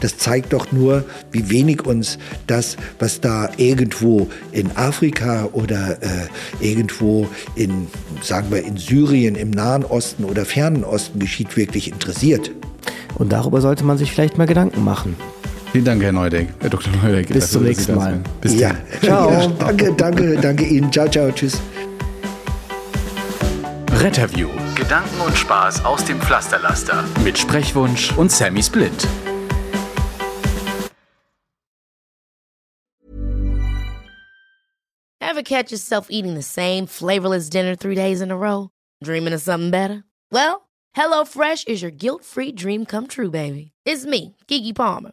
das zeigt doch nur, wie wenig uns das, was da irgendwo in Afrika oder äh, irgendwo in, sagen wir, in Syrien, im Nahen Osten oder Fernen Osten geschieht, wirklich interessiert. Und darüber sollte man sich vielleicht mal Gedanken machen. Vielen Dank, Herr Neudeck, Herr Dr. Neudeck. Bis zum nächsten Mal. Bis ja. Ciao. Ja, danke, danke, danke Ihnen. Ciao, ciao, tschüss. Retterview. Gedanken und Spaß aus dem Pflasterlaster. Mit Sprechwunsch und Sammy Split. Ever catch yourself eating the same flavorless dinner three days in a row? Dreaming of something better? Well, HelloFresh is your guilt-free dream come true, baby. It's me, Kiki Palmer.